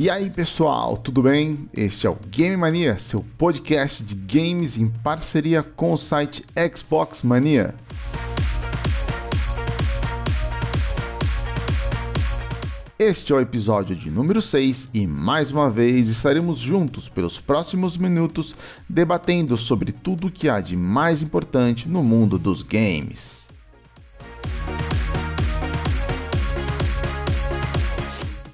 E aí pessoal, tudo bem? Este é o Game Mania, seu podcast de games em parceria com o site Xbox Mania. Este é o episódio de número 6 e mais uma vez estaremos juntos pelos próximos minutos debatendo sobre tudo o que há de mais importante no mundo dos games.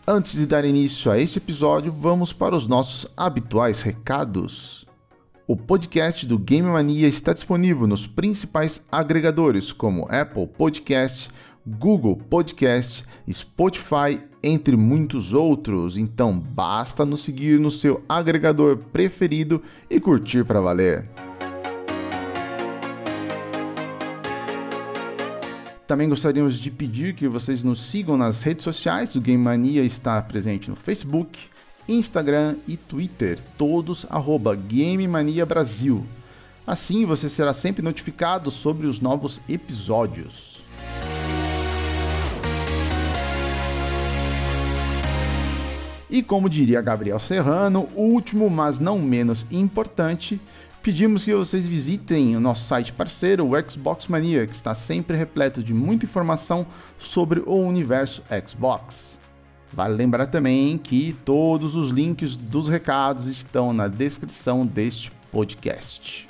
Antes de dar início a este episódio, vamos para os nossos habituais recados. O podcast do Game Mania está disponível nos principais agregadores como Apple Podcast, Google Podcast, Spotify, entre muitos outros. Então basta nos seguir no seu agregador preferido e curtir para valer. Também gostaríamos de pedir que vocês nos sigam nas redes sociais. O Game Mania está presente no Facebook, Instagram e Twitter, todos arroba Game Mania Brasil. Assim você será sempre notificado sobre os novos episódios. E como diria Gabriel Serrano, último, mas não menos importante, Pedimos que vocês visitem o nosso site parceiro, o Xbox Mania, que está sempre repleto de muita informação sobre o universo Xbox. Vale lembrar também que todos os links dos recados estão na descrição deste podcast.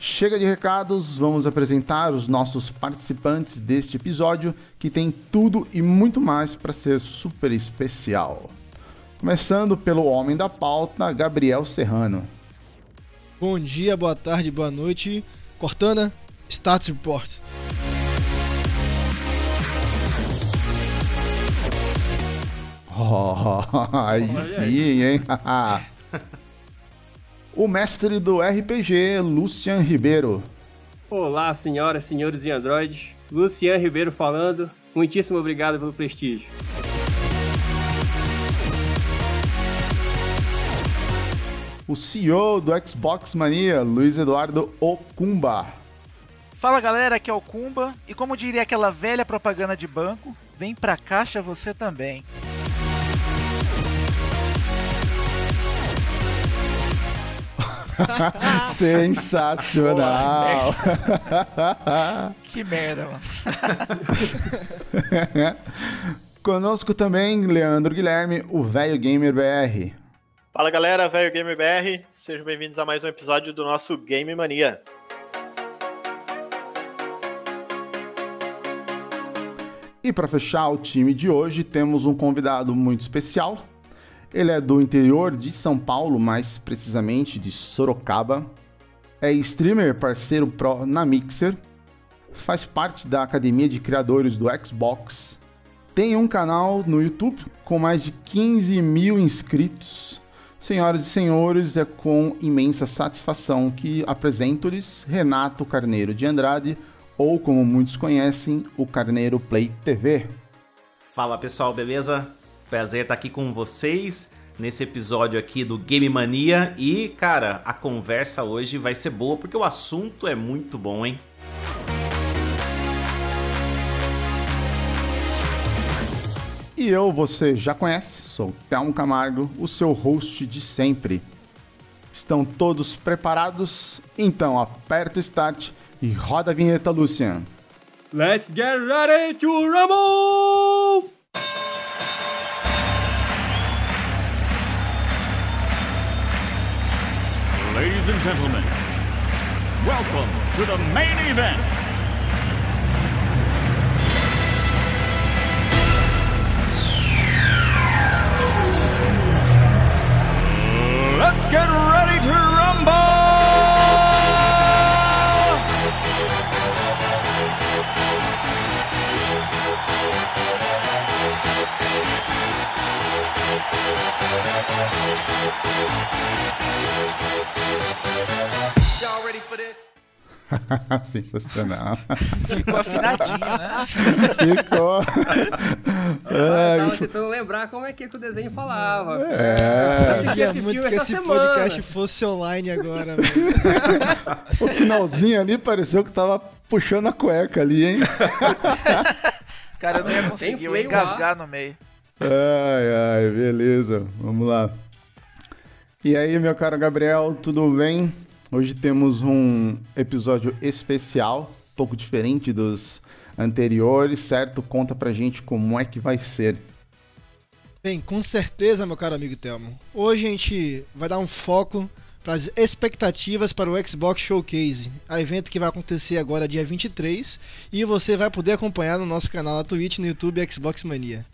Chega de recados, vamos apresentar os nossos participantes deste episódio, que tem tudo e muito mais para ser super especial. Começando pelo homem da pauta, Gabriel Serrano. Bom dia, boa tarde, boa noite. Cortana, Status Report. Oh, aí sim, hein? o mestre do RPG, Lucian Ribeiro. Olá, senhoras, senhores e androides. Lucian Ribeiro falando. Muitíssimo obrigado pelo prestígio. O CEO do Xbox Mania, Luiz Eduardo Okumba. Fala galera, aqui é o Kumba e como diria aquela velha propaganda de banco, vem pra caixa você também. Sensacional! que merda, mano. Conosco também Leandro Guilherme, o velho gamer BR. Fala galera, velho Gamer BR, sejam bem-vindos a mais um episódio do nosso Game Mania. E para fechar o time de hoje, temos um convidado muito especial. Ele é do interior de São Paulo, mais precisamente de Sorocaba. É streamer, parceiro pro na Mixer. Faz parte da academia de criadores do Xbox. Tem um canal no YouTube com mais de 15 mil inscritos Senhoras e senhores, é com imensa satisfação que apresento-lhes Renato Carneiro de Andrade, ou como muitos conhecem, o Carneiro Play TV. Fala pessoal, beleza? Prazer estar aqui com vocês nesse episódio aqui do Game Mania e, cara, a conversa hoje vai ser boa porque o assunto é muito bom, hein? E eu, você já conhece, sou Thelmo Camargo, o seu host de sempre. Estão todos preparados? Então aperta o start e roda a vinheta, Lucian. Let's get ready to rumble! Ladies and gentlemen, welcome to the main event. Let's get ready to rumble! Y'all ready for this? Sensacional. Ficou afinadinho, né? Ficou. É, eu tava tentando lembrar como é que, o desenho falava. É. Eu queria muito que esse semana. podcast fosse online agora, velho. o finalzinho ali pareceu que tava puxando a cueca ali, hein? Cara, eu não ia conseguir, eu ia lá. engasgar no meio. Ai, ai, beleza. Vamos lá. E aí, meu caro Gabriel, tudo bem? Hoje temos um episódio especial, um pouco diferente dos anteriores, certo? Conta pra gente como é que vai ser. Bem, com certeza, meu caro amigo Telmo. Hoje a gente vai dar um foco para as expectativas para o Xbox Showcase, a evento que vai acontecer agora dia 23 e você vai poder acompanhar no nosso canal na Twitch, no YouTube Xbox Mania.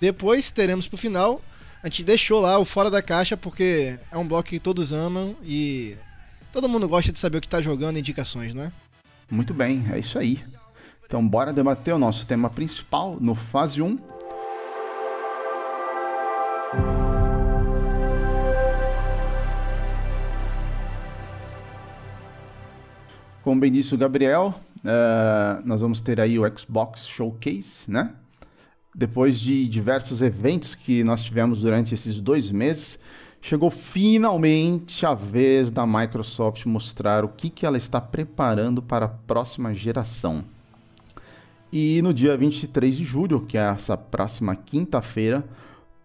Depois teremos pro final, a gente deixou lá o fora da caixa porque é um bloco que todos amam e todo mundo gosta de saber o que tá jogando, indicações, né? Muito bem, é isso aí. Então, bora debater o nosso tema principal no fase 1. Como bem disse o Gabriel, eh, nós vamos ter aí o Xbox Showcase, né? Depois de diversos eventos que nós tivemos durante esses dois meses, chegou finalmente a vez da Microsoft mostrar o que, que ela está preparando para a próxima geração. E no dia 23 de julho, que é essa próxima quinta-feira,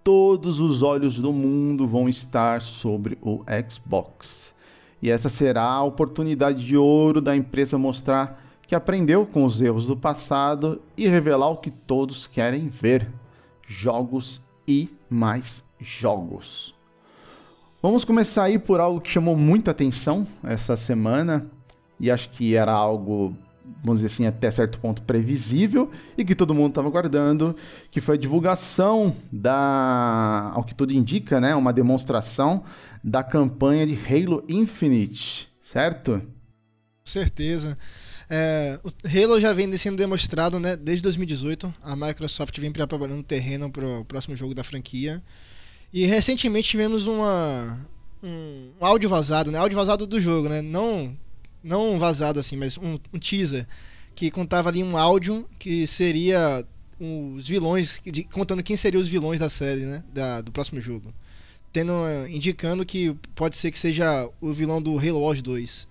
todos os olhos do mundo vão estar sobre o Xbox. E essa será a oportunidade de ouro da empresa mostrar que aprendeu com os erros do passado e revelar o que todos querem ver: jogos e mais jogos. Vamos começar aí por algo que chamou muita atenção essa semana e acho que era algo, vamos dizer assim, até certo ponto previsível e que todo mundo estava aguardando, que foi a divulgação da, ao que tudo indica, né, uma demonstração da campanha de Halo Infinite, certo? Certeza. É, o Halo já vem sendo demonstrado né, desde 2018. A Microsoft vem preparando terreno para o próximo jogo da franquia. E recentemente tivemos uma, um, áudio vazado, né? Áudio vazado do jogo, né? Não, não vazado assim, mas um, um teaser que contava ali um áudio que seria os vilões, de- contando quem seriam os vilões da série, né? Da, do próximo jogo. Tendo, eh, indicando que pode ser que seja o vilão do Halo Wars 2.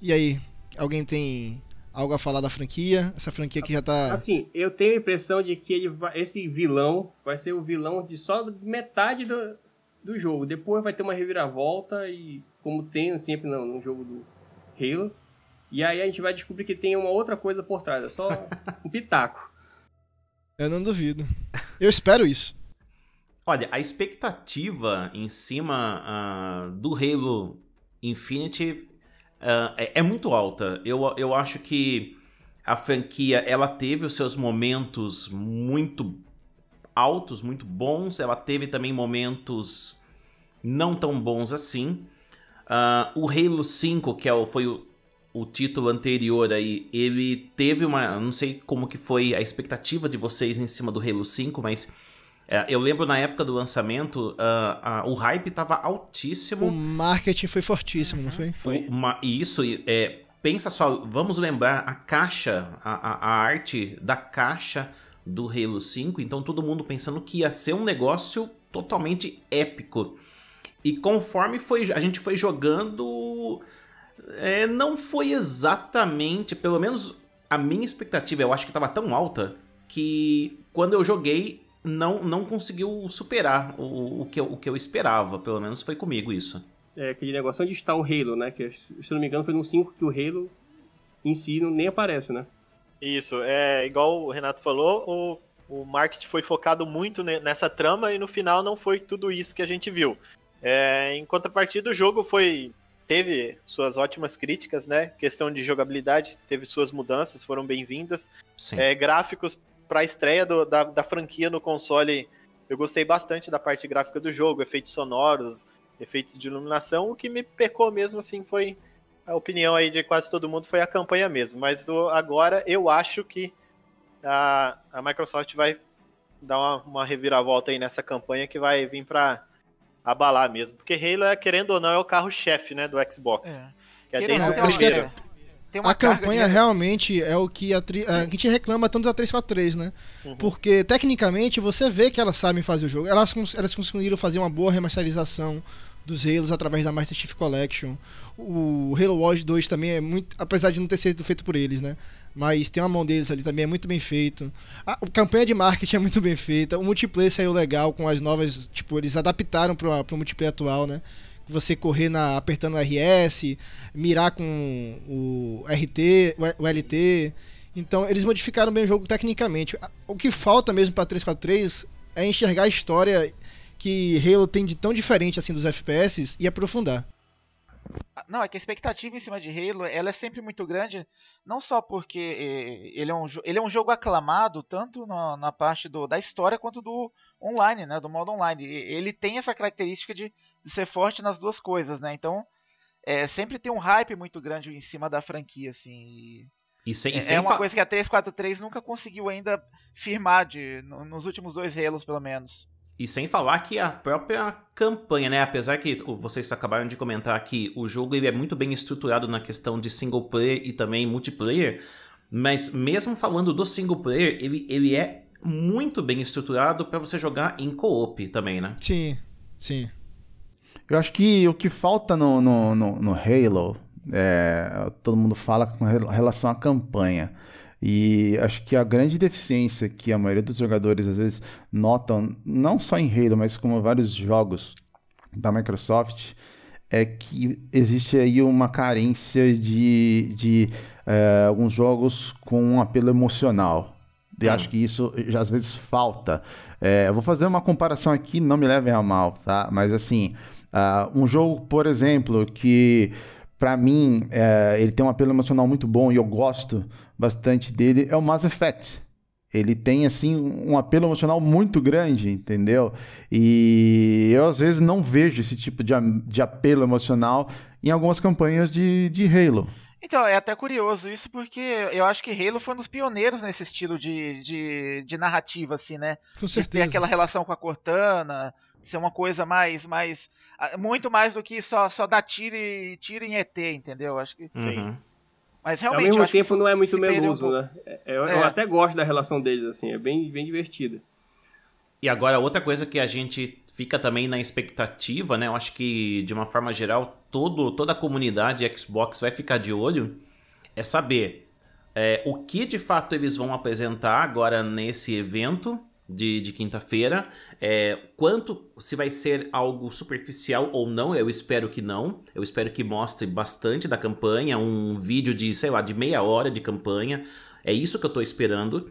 E aí, alguém tem algo a falar da franquia? Essa franquia que já tá. Assim, eu tenho a impressão de que ele vai- esse vilão vai ser o vilão de só metade do, do jogo. Depois vai ter uma reviravolta e como tem sempre no, no jogo do Halo. E aí a gente vai descobrir que tem uma outra coisa por trás. É só um pitaco. Eu não duvido. Eu espero isso. Olha, a expectativa em cima ah, do Halo Infinite ah, é, é muito alta. Eu, eu acho que a franquia ela teve os seus momentos muito altos, muito bons. Ela teve também momentos não tão bons assim. Ah, o Halo 5, que é o, foi o, o título anterior aí, ele teve uma. Não sei como que foi a expectativa de vocês em cima do Halo 5, mas eu lembro na época do lançamento, ah, ah, o hype tava altíssimo. O marketing foi fortíssimo, não foi? O- uma- e isso, é, pensa só, vamos lembrar a caixa, a, a- a arte da caixa do Halo 5, então todo mundo pensando que ia ser um negócio totalmente épico. E conforme foi, a gente foi jogando, é, não foi exatamente, pelo menos a minha expectativa, eu acho que estava tão alta que quando eu joguei não, não conseguiu superar o, o, que eu, o que eu esperava, pelo menos foi comigo isso. É aquele negócio onde está o Halo, né? Que se eu não me engano foi no 5 que o Halo em si não, nem aparece, né? Isso, é igual o Renato falou, o, o marketing foi focado muito ne- nessa trama e no final não foi tudo isso que a gente viu. É, em contrapartida, o jogo foi teve suas ótimas críticas, né? Questão de jogabilidade, teve suas mudanças, foram bem-vindas. É, gráficos para a estreia do- da, da franquia no console, eu gostei bastante da parte gráfica do jogo, efeitos sonoros, efeitos de iluminação. O que me pecou mesmo assim foi a opinião aí de quase todo mundo foi a campanha mesmo. Mas o- agora eu acho que a, a Microsoft vai dar uma, uma reviravolta aí nessa campanha que vai vir para abalar mesmo. Porque Halo, é, querendo ou não, é o carro-chefe né, do Xbox. É. Que é desde ou o é- primeiro. A campanha de- realmente é o que a, tri- a gente reclama tanto da 343, né? Uhum. Porque tecnicamente você vê que elas sabem fazer o jogo. Elas, elas conseguiram fazer uma boa remasterização dos Halos através da Master Chief Collection. O Halo Wars 2 também é muito. Apesar de não ter sido feito por eles, né? Mas tem uma mão deles ali também, é muito bem feito. A, a campanha de marketing é muito bem feita. O multiplayer saiu legal com as novas. Tipo, eles adaptaram para o multiplayer atual, né? Você correr na, apertando o RS, mirar com o RT, o LT. Então, eles modificaram bem o jogo tecnicamente. O que falta mesmo para 343 é enxergar a história que Halo tem de tão diferente assim dos FPS e aprofundar. Não, é que a expectativa em cima de Halo ela é sempre muito grande, não só porque eh, ele é um, ele é um jogo aclamado, tanto na, na parte do, da história quanto do online, né, do modo online. Ele tem essa característica de, de ser forte nas duas coisas, né? Então, é, sempre tem um hype muito grande em cima da franquia, assim. E sem, e é, sem é uma coisa que a 343 nunca conseguiu ainda firmar de, no- nos últimos dois Halos, pelo menos. E sem falar que a própria campanha, né? Apesar que vocês acabaram de comentar que o jogo ele é muito bem estruturado na questão de single player e também multiplayer, mas mesmo falando do single player, ele, ele é muito bem estruturado para você jogar em co-op também, né? Sim, sim. Eu acho que o que falta no, no, no, no Halo, é, todo mundo fala com rel- relação à campanha. E acho que a grande deficiência que a maioria dos jogadores às vezes notam, não só em Halo, mas como vários jogos da Microsoft, é que existe aí uma carência de, de é, alguns jogos com um apelo emocional. E acho que isso já às vezes falta. É, eu vou fazer uma comparação aqui, não me levem a mal, tá? Mas assim, ah, um jogo, por exemplo, que pra mim é, ele tem um apelo emocional muito bom e eu gosto bastante dele, é o Mass Effect. Ele tem, assim, um apelo emocional muito grande, entendeu? E eu, às vezes, não vejo esse tipo de, de apelo emocional em algumas campanhas de, de Halo. Então, é até curioso isso, porque eu acho que Halo foi um dos pioneiros nesse estilo de, de, de narrativa, assim, né? Com De ter certeza. aquela relação com a Cortana, ser uma coisa mais. mais ah, muito mais do que só, só dar tiro, e, tiro em ET, entendeu? Acho que. Uhum. Mas Ao realmente. mesmo acho que tempo não é muito um meloso, né? É, Eu, É. eu até gosto da relação deles, assim, é bem, bem divertida. E agora, outra coisa que a gente fica também na expectativa, né? Eu acho que, de uma forma geral, todo, toda a comunidade Xbox vai ficar de olho, é saber é, o que de fato eles vão apresentar agora nesse evento de, de quinta-feira, é, quanto se vai ser algo superficial ou não, eu espero que não. Eu espero que mostre bastante da campanha, um vídeo de, sei lá, de meia hora de campanha. É isso que eu tô esperando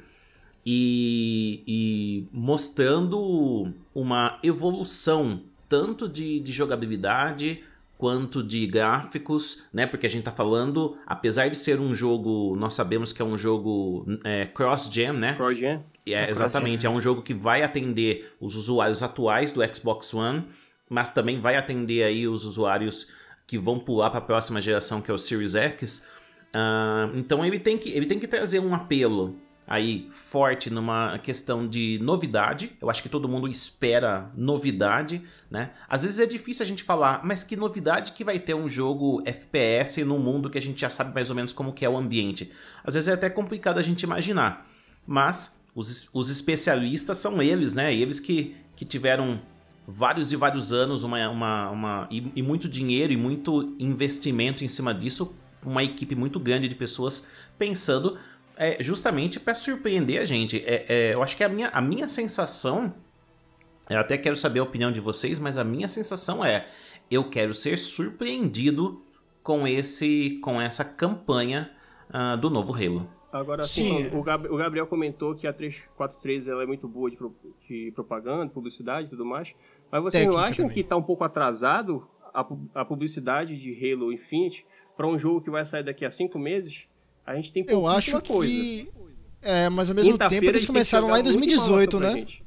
e, e mostrando uma evolução tanto de, de jogabilidade quanto de gráficos, né? Porque a gente tá falando, apesar de ser um jogo, nós sabemos que é um jogo é, cross-gen, né? Cross-gen. É, exatamente, é um jogo que vai atender os usuários atuais do Xbox One, mas também vai atender aí os usuários que vão pular para a próxima geração, que é o Series X. Ah, então ele tem, que, ele tem que trazer um apelo aí forte numa questão de novidade. Eu acho que todo mundo espera novidade, né? Às vezes é difícil a gente falar, mas que novidade que vai ter um jogo FPS num mundo que a gente já sabe mais ou menos como que é o ambiente. Às vezes é até complicado a gente imaginar. Mas os, os especialistas são eles, né? Eles que, que tiveram vários e vários anos uma, uma, uma, e, e muito dinheiro e muito investimento em cima disso, uma equipe muito grande de pessoas pensando é, justamente para surpreender a gente. É, é, eu acho que a minha, a minha sensação, eu até quero saber a opinião de vocês, mas a minha sensação é, eu quero ser surpreendido com esse, com essa campanha ah, do novo Halo. Agora, Sim. assim, o, Gab- o Gabriel comentou que a 343 ela é muito boa de, de propaganda, publicidade e tudo mais. Mas vocês não acham também. que tá um pouco atrasado a, a publicidade de Halo Infinite para um jogo que vai sair daqui a cinco meses? A gente tem Eu acho coisa. que. É, mas ao mesmo tempo eles começaram lá em jogar muita 2018, informação pra né? gente.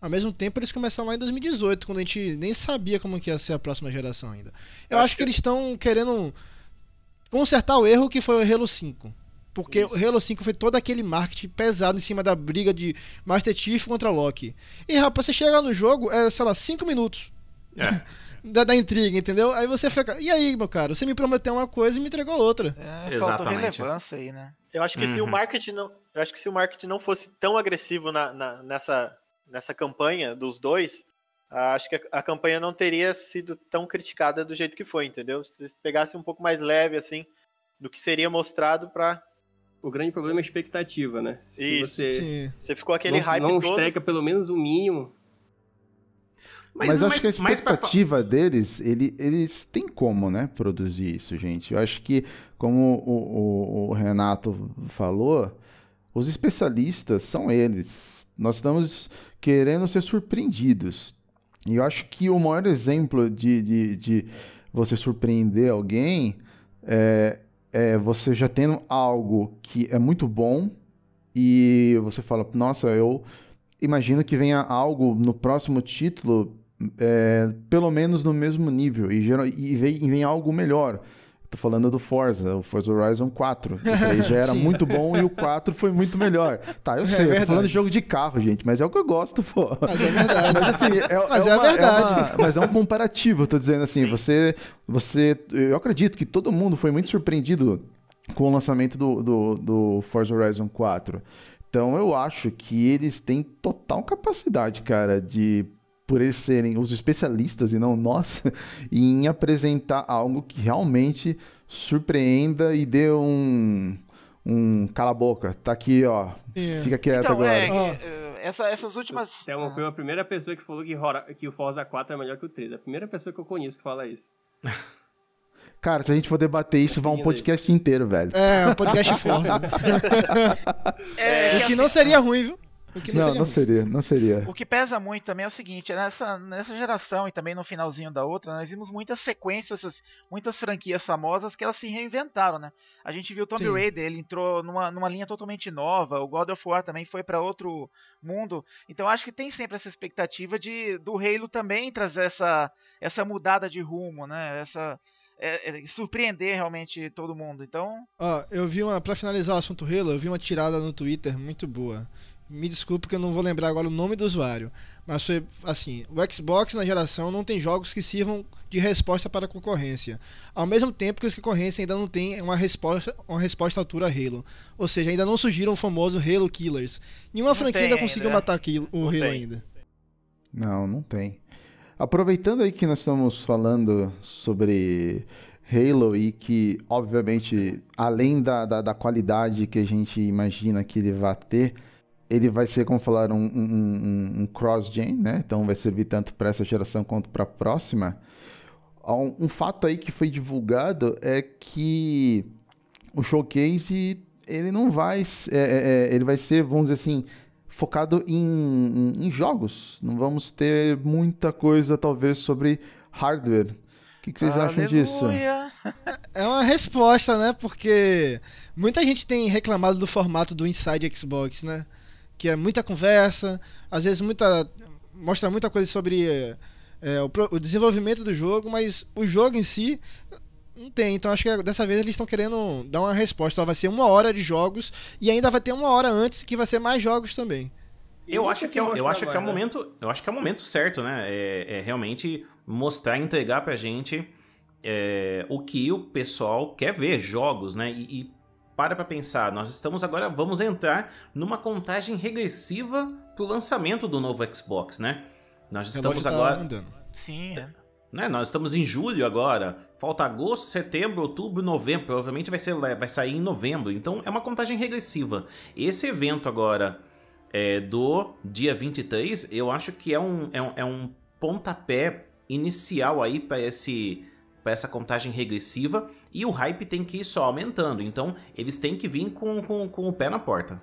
Ao mesmo tempo eles começaram lá em 2018, quando a gente nem sabia como que ia ser a próxima geração ainda. Eu Acho acho que que- eles estão querendo consertar o erro que foi o Halo 5. Porque o Halo 5 foi todo aquele marketing pesado em cima da briga de Master Chief contra Loki. E rapaz, você chega no jogo, é, sei lá, 5 minutos É. da, da intriga, entendeu? Aí você fica, e aí, meu cara, você me prometeu uma coisa e me entregou outra. É, faltou Exatamente. relevância aí, né? Eu acho que se o Uhum. marketing não, eu acho que se o marketing não fosse tão agressivo na, na- nessa, nessa campanha dos dois, acho que a, a campanha não teria sido tão criticada do jeito que foi, entendeu? Se eles pegassem um pouco mais leve, assim, do que seria mostrado pra. O grande problema é a expectativa, né? Se Isso. você Sim. Você ficou aquele não, hype não todo. estreca pelo menos o mínimo, Mas, eu acho que a mas pra- expectativa deles, ele, eles têm como, né, produzir isso, gente. Eu acho que, como o, o- o Renato falou, os especialistas são eles. Nós estamos querendo ser surpreendidos. E eu acho que o maior exemplo de, de, de você surpreender alguém é, é você já tendo algo que é muito bom e você fala, nossa, eu imagino que venha algo no próximo título, é, pelo menos no mesmo nível, e, e vem, e vem algo melhor. Tô falando do Forza, o Forza Horizon 4. O 3 já era Sim. muito bom e o 4 foi muito melhor. Tá, eu É sei, eu tô falando de jogo de carro, gente, mas é o que eu gosto, pô. Mas é verdade. Mas assim, é, Mas é a uma- verdade. uma- mas é um comparativo, eu tô dizendo assim, você, você. Eu acredito que todo mundo foi muito surpreendido com o lançamento do, do, do Forza Horizon 4. Então eu acho que eles têm total capacidade, cara, de. Por eles serem os especialistas e não nós, em apresentar algo que realmente surpreenda e dê um. Um cala a boca, tá aqui, ó. É. Fica quieto Então, agora. é, Ó. que, eh, essa- essas últimas. Thelma foi a primeira pessoa que falou que, Hora- que o Forza 4 é melhor que o 3. A primeira pessoa que eu conheço que fala isso. Cara, se a gente for debater isso, vai um podcast inteiro, velho. É, um podcast Forza. É, o que não seria ruim, viu? O que não, Não, seria não seria, não seria. O que pesa muito também é o seguinte, nessa, nessa geração e também no finalzinho da outra, nós vimos muitas sequências, muitas franquias famosas que elas se reinventaram, né? A gente viu o Tomb. Raider, ele entrou numa, numa linha totalmente nova, o God of War também foi para outro mundo. Então acho que tem sempre essa expectativa de do Halo também trazer essa, essa mudada de rumo, né? Essa é, é, surpreender realmente todo mundo. Então, Ó, eu vi uma, pra finalizar o assunto Halo, eu vi uma tirada no Twitter muito boa. Me desculpe que eu não vou lembrar agora o nome do usuário. Mas foi assim: o Xbox na geração não tem jogos que sirvam de resposta para a concorrência. Ao mesmo tempo que os concorrentes ainda não têm uma resposta, uma resposta à altura Halo. Ou seja, ainda não surgiram o famoso Halo Killers. Nenhuma Não franquia ainda conseguiu ainda. matar aquilo, o Não Halo tem. ainda. Não, não tem. Aproveitando aí que nós estamos falando sobre Halo e que, obviamente, além da, da, da qualidade que a gente imagina que ele vai ter, ele vai ser, como falaram, um, um, um- um cross-gen, né? Então vai servir tanto para essa geração quanto para a próxima. Um, um fato aí que foi divulgado é que o showcase ele não vai é, é, é, ele vai ser vamos dizer assim focado em, em- em jogos não vamos ter muita coisa talvez sobre hardware o que, que vocês acham disso aleluia. É uma resposta, né? Porque muita gente tem reclamado do formato do Inside Xbox, né? Que é muita conversa, às vezes muita mostra muita coisa sobre é, é, o, o desenvolvimento do jogo, mas o jogo em si não tem. Então acho que dessa vez eles estão querendo dar uma resposta. Ela vai ser uma hora de jogos e ainda vai ter uma hora antes que vai ser mais jogos também. Eu acho, que é, o- eu acho que é o momento. Eu acho que é o momento certo, né? É, é realmente mostrar, entregar pra gente é, o que o pessoal quer ver, jogos, né? E, e para pra pensar, nós estamos agora, vamos entrar numa contagem regressiva pro lançamento do novo Xbox, né? Nós estamos tá agora. andando. Sim, é. né, nós estamos em julho agora. Falta agosto, setembro, outubro, novembro. Provavelmente vai, ser, vai, vai sair em novembro. Então é uma contagem regressiva. Esse evento agora é, do dia 23, eu acho que é um, é um, é um pontapé inicial aí para esse para essa contagem regressiva e o hype tem que ir só aumentando. Então eles têm que vir com, com, com o pé na porta.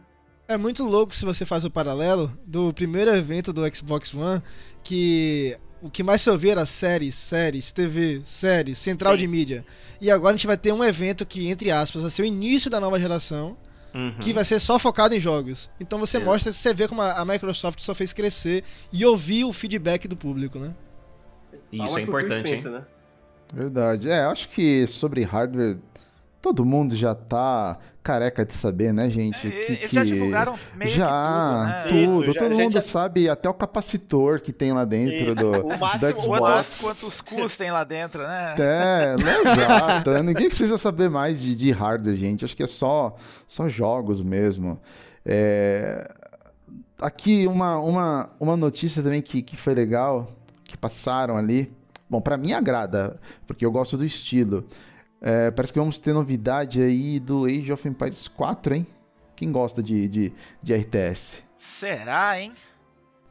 É muito louco se você faz o paralelo do primeiro evento do Xbox One, que o que mais se ouvia era séries, séries, TV, séries, central Sim. de mídia. E agora a gente vai ter um evento que, entre aspas, vai ser o início da nova geração, Uhum. que vai ser só focado em jogos. Então você É. mostra, você vê como a Microsoft só fez crescer e ouvir o feedback do público, né? Isso é importante, hein? pensa, né? Verdade é acho que sobre hardware todo mundo já tá careca de saber né gente É, que, eles já que- divulgaram meio já que tudo, né? tudo, Isso, já- todo mundo já- sabe até o capacitor que tem lá dentro Isso. do, O máximo- do Xbox. Quantos, quantos cus tem lá dentro, né? É, não, exato. Ninguém precisa saber mais de, de hardware, gente. Acho que é só, só jogos mesmo. É, Aqui uma, uma, uma notícia também que, que foi legal, passaram ali. Bom, pra mim agrada, porque eu gosto do estilo. É, parece que vamos ter novidade aí do Age of Empires 4, hein? Quem gosta de, de, de RTS? Será, hein?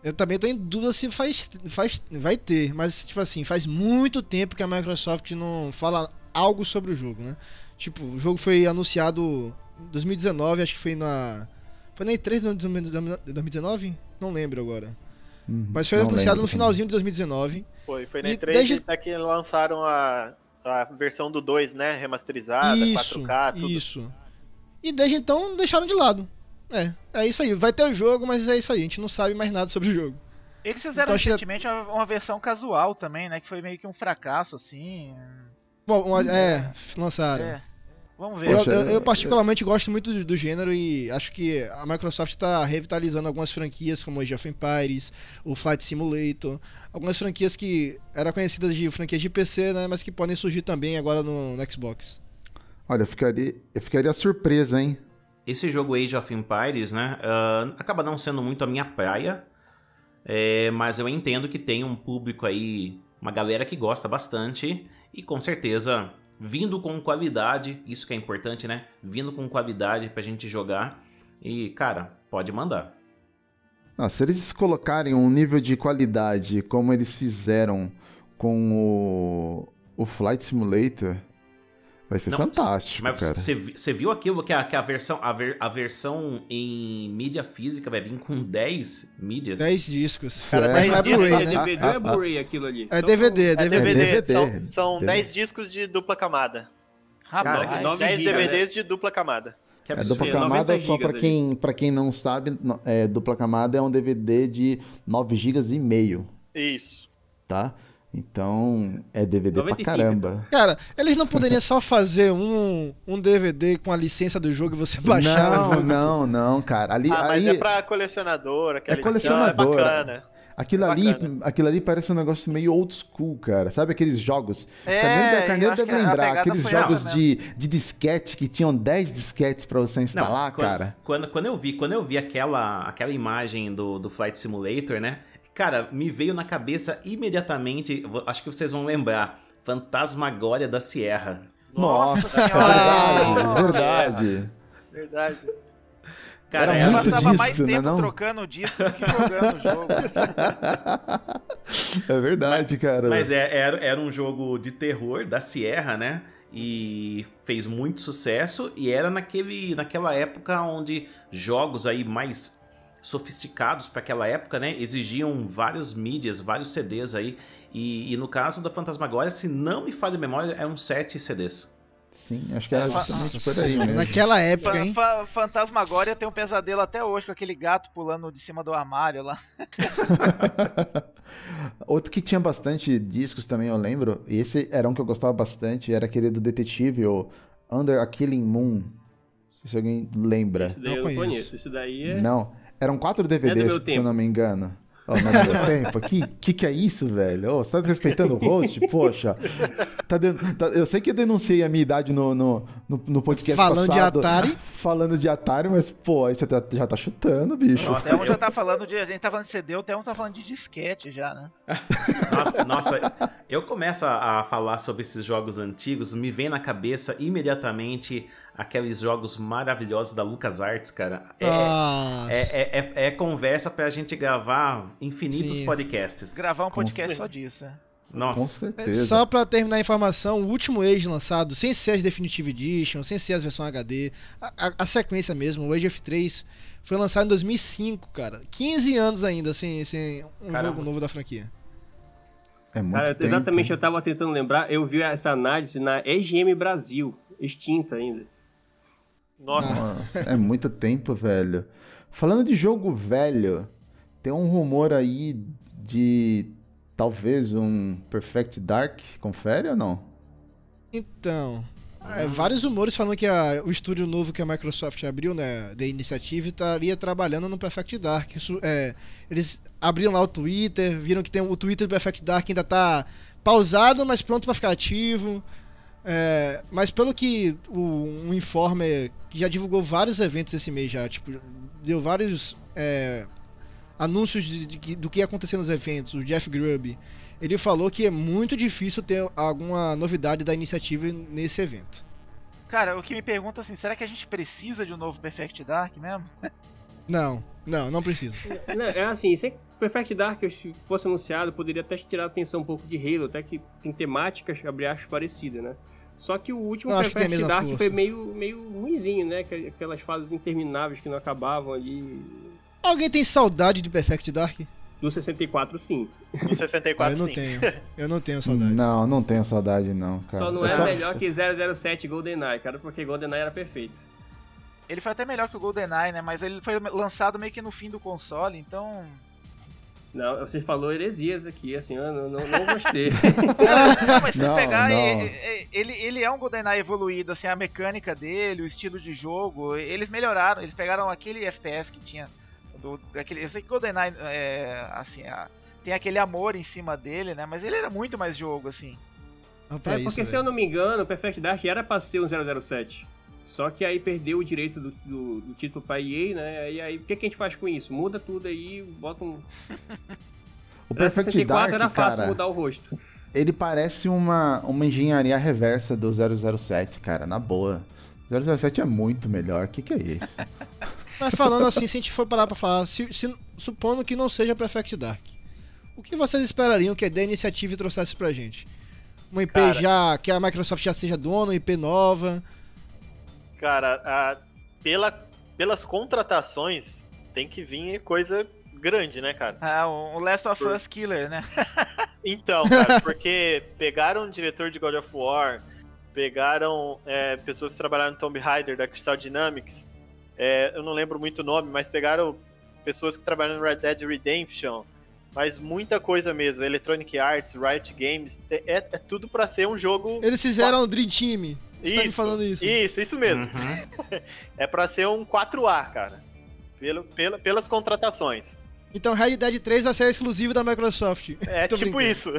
Eu também tô em dúvida se faz, faz, vai ter, mas, tipo assim, faz muito tempo que a Microsoft não fala algo sobre o jogo, né? Tipo, o jogo foi anunciado em 2019, acho que foi na. Foi na E3 de 2019? Não lembro agora. Uhum, Mas foi não anunciado lembro no também. finalzinho de 2019. Foi, foi na E E3 desde- até que lançaram a, a versão do 2, né? Remasterizada, isso, 4K, tudo. isso. E desde então deixaram de lado. É, é isso aí. Vai ter o jogo, mas é isso aí. A gente não sabe mais nada sobre o jogo. Eles fizeram Então, recentemente uma, uma versão casual também, né? Que foi meio que um fracasso, assim. Bom, uma- é, lançaram. É. Vamos ver. Eu, eu- eu eu- particularmente gosto muito do, do gênero e acho que a Microsoft está revitalizando algumas franquias como o Age of Empires, o Flight Simulator, algumas franquias que eram conhecidas de franquias de PC, né, mas que podem surgir também agora no, no Xbox. Olha, eu ficaria, eu ficaria surpreso, hein? Esse jogo Age of Empires, né, ah, acaba não sendo muito a minha praia, é, mas eu entendo que tem um público aí, uma galera que gosta bastante e com certeza vindo com qualidade, isso que é importante, né? Vindo com qualidade pra gente jogar e, cara, pode mandar. Ah, se eles colocarem um nível de qualidade como eles fizeram com o, o Flight Simulator, vai ser Não, fantástico, Mas cara. você você viu aquilo que a, que a versão a, ver- a versão em mídia física vai vir com 10 mídias? 10 discos. Cara, mas dez não é discos, Blu-ray, É né? DVD ou é Blu-ray aquilo ali? É Só DVD, é É DVD. DVD, DVD. são, são DVD. 10 discos de dupla camada. Cara, Rapaz, que 10 nove giga, né? DVDs de dupla camada. Que É absurdo. dupla É, 90 camada, só pra gigas quem, pra quem não sabe, é, dupla camada é um DVD de 9 GB e meio, Isso. tá? Então, é DVD 95, pra caramba. Cara, eles não poderiam só fazer um, um DVD com a licença do jogo e você baixar o Não, jogo? não, não, cara. Ali, Ah, mas aí, é pra colecionador, aquela É edição colecionador. é bacana. aquilo, ali, bacana. aquilo ali parece um negócio meio old school, cara. Sabe aqueles jogos? É, Carneiro, Carneiro deve lembrar. Aqueles jogos essa de, de disquete que tinham 10 disquetes pra você Não, instalar, quando, cara. Quando, quando eu vi, quando eu vi aquela, aquela imagem do, do Flight Simulator, né? Cara, me veio na cabeça imediatamente, acho que vocês vão lembrar, Fantasmagória da Sierra. Nossa, verdade, verdade. Verdade. Cara, Era eu muito passava mais disco, né, tempo não? trocando o disco do que jogando o jogo. É verdade, cara. Mas é, era, era um jogo de terror da Sierra, né? E fez muito sucesso e era naquele, naquela época onde jogos aí mais sofisticados para aquela época, né? Exigiam vários mídias, vários CDs aí. E, e no caso da Fantasmagória, se não me falha a memória, eram sete CDs. Sim, acho que era Nossa por aí Senhora, mesmo. Naquela época, hein? fa- Fantasmagória tem um pesadelo até hoje com aquele gato pulando de cima do armário lá. Outro que tinha bastante discos também, eu lembro, e esse era um que eu gostava bastante, era aquele do detetive, o Under a Killing Moon. Não sei se alguém lembra. Esse daí Não eu não conheço. conheço. Esse daí é. Não, eram quatro DVDs, se eu não me engano. Oh, não é do meu tempo? Que, que que é isso, velho? Oh, você tá desrespeitando o host? Poxa. Tá den- tá- eu sei que eu denunciei a minha idade no, no, no, no podcast Falando de passado. Atari. Falando de Atari, mas, pô, aí você tá- já tá chutando, bicho. Nossa, Até um já tá falando de. A gente tá falando de CD, até um tá falando de disquete já, né? Nossa, nossa, eu começo a, a falar sobre esses jogos antigos, me vem na cabeça imediatamente aqueles jogos maravilhosos da LucasArts, cara. É, é, é, é- é conversa pra gente gravar infinitos Sim. podcasts. Gravar um Com podcast certeza. só disso. né? Com Nossa. certeza. Só pra terminar a informação, o último Age lançado, sem ser as Definitive Edition, sem ser as versões HD, a, a- a sequência mesmo, o Age of 3, foi lançado em 2005, cara. 15 anos ainda sem, sem um Caramba. jogo novo da franquia. É muito Cara, tempo. exatamente, eu tava tentando lembrar, eu vi essa análise na EGM Brasil, extinta ainda. Nossa, Nossa, é muito tempo, velho. Falando de jogo velho, tem um rumor aí de talvez um Perfect Dark. Confere ou não? Então, é, vários rumores falando que a- o estúdio novo que a Microsoft abriu, né, da Initiative, estaria trabalhando no Perfect Dark. Isso, é, eles abriram lá o Twitter, viram que tem o Twitter do Perfect Dark ainda tá pausado, mas pronto para ficar ativo. É, mas pelo que o, um informe que já divulgou vários eventos esse mês já, tipo, deu vários é, anúncios de, de, do que ia acontecer nos eventos, o Jeff Grubb, ele falou que é muito difícil ter alguma novidade da iniciativa nesse evento. Cara, o que me pergunta assim, será que a gente precisa de um novo Perfect Dark mesmo? Não, não, não precisa. Não, é assim, se Perfect Dark fosse anunciado, poderia até tirar a atenção um pouco de Halo, até que tem temáticas, abre aspas, parecidas, né? Só que o último Não, Perfect Dark força. foi meio, meio ruimzinho, né? Que- Aquelas fases intermináveis que não acabavam ali. Alguém tem saudade de Perfect Dark? Do 64, sim. Ah, 64, eu não sim. tenho. Eu não tenho saudade. Não, não tenho saudade, não, cara. Só não é melhor que 007 GoldenEye, cara, porque GoldenEye era perfeito. Ele foi até melhor que o GoldenEye, né? Mas ele foi lançado meio que no fim do console, então. Não, você falou heresias aqui, assim, eu não, não, não gostei. Não, mas se Não, pegar, não. e- e- Ele, ele é um GoldenEye evoluído, assim, a mecânica dele, o estilo de jogo, eles melhoraram, eles pegaram aquele FPS que tinha. Do, daquele, eu sei que GoldenEye, é, assim, a- tem aquele amor em cima dele, né? Mas ele era muito mais jogo, assim. Ah, É, isso, porque se eu não me engano, o Perfect Dark era pra ser um 007. Só que aí perdeu o direito do, do, do título pra EA, né? E aí, o que, que a gente faz com isso? Muda tudo aí, bota um. O Perfect 64 Dark, era fácil cara, mudar o rosto. ele parece uma, uma engenharia reversa do 007, cara, na boa. 007 é muito melhor, que que é isso? Mas falando assim, se a gente for parar pra falar, se, se- supondo que não seja Perfect Dark, o que vocês esperariam que a da iniciativa trouxesse pra gente? Uma IP Cara. já, que a Microsoft já seja dona, uma IP nova. Cara, a- pela, pelas contratações, tem que vir coisa grande, né, cara? Ah, o o Last of Por- Us Killer, né? Então, cara, porque pegaram o diretor de God of War, pegaram é, pessoas que trabalharam no Tomb Raider da Crystal Dynamics, é, eu não lembro muito o nome, mas pegaram pessoas que trabalharam no Red Dead Redemption, mas muita coisa mesmo, Electronic Arts, Riot Games, é, é tudo pra ser um jogo... Eles fizeram o Dream Team. Você tá me falando isso. Isso, isso mesmo. Uhum. É pra ser um 4A, cara. Pelo, pela, pelas contratações. Então Red Dead 3 vai ser exclusivo da Microsoft. É Tô tipo brincando. isso.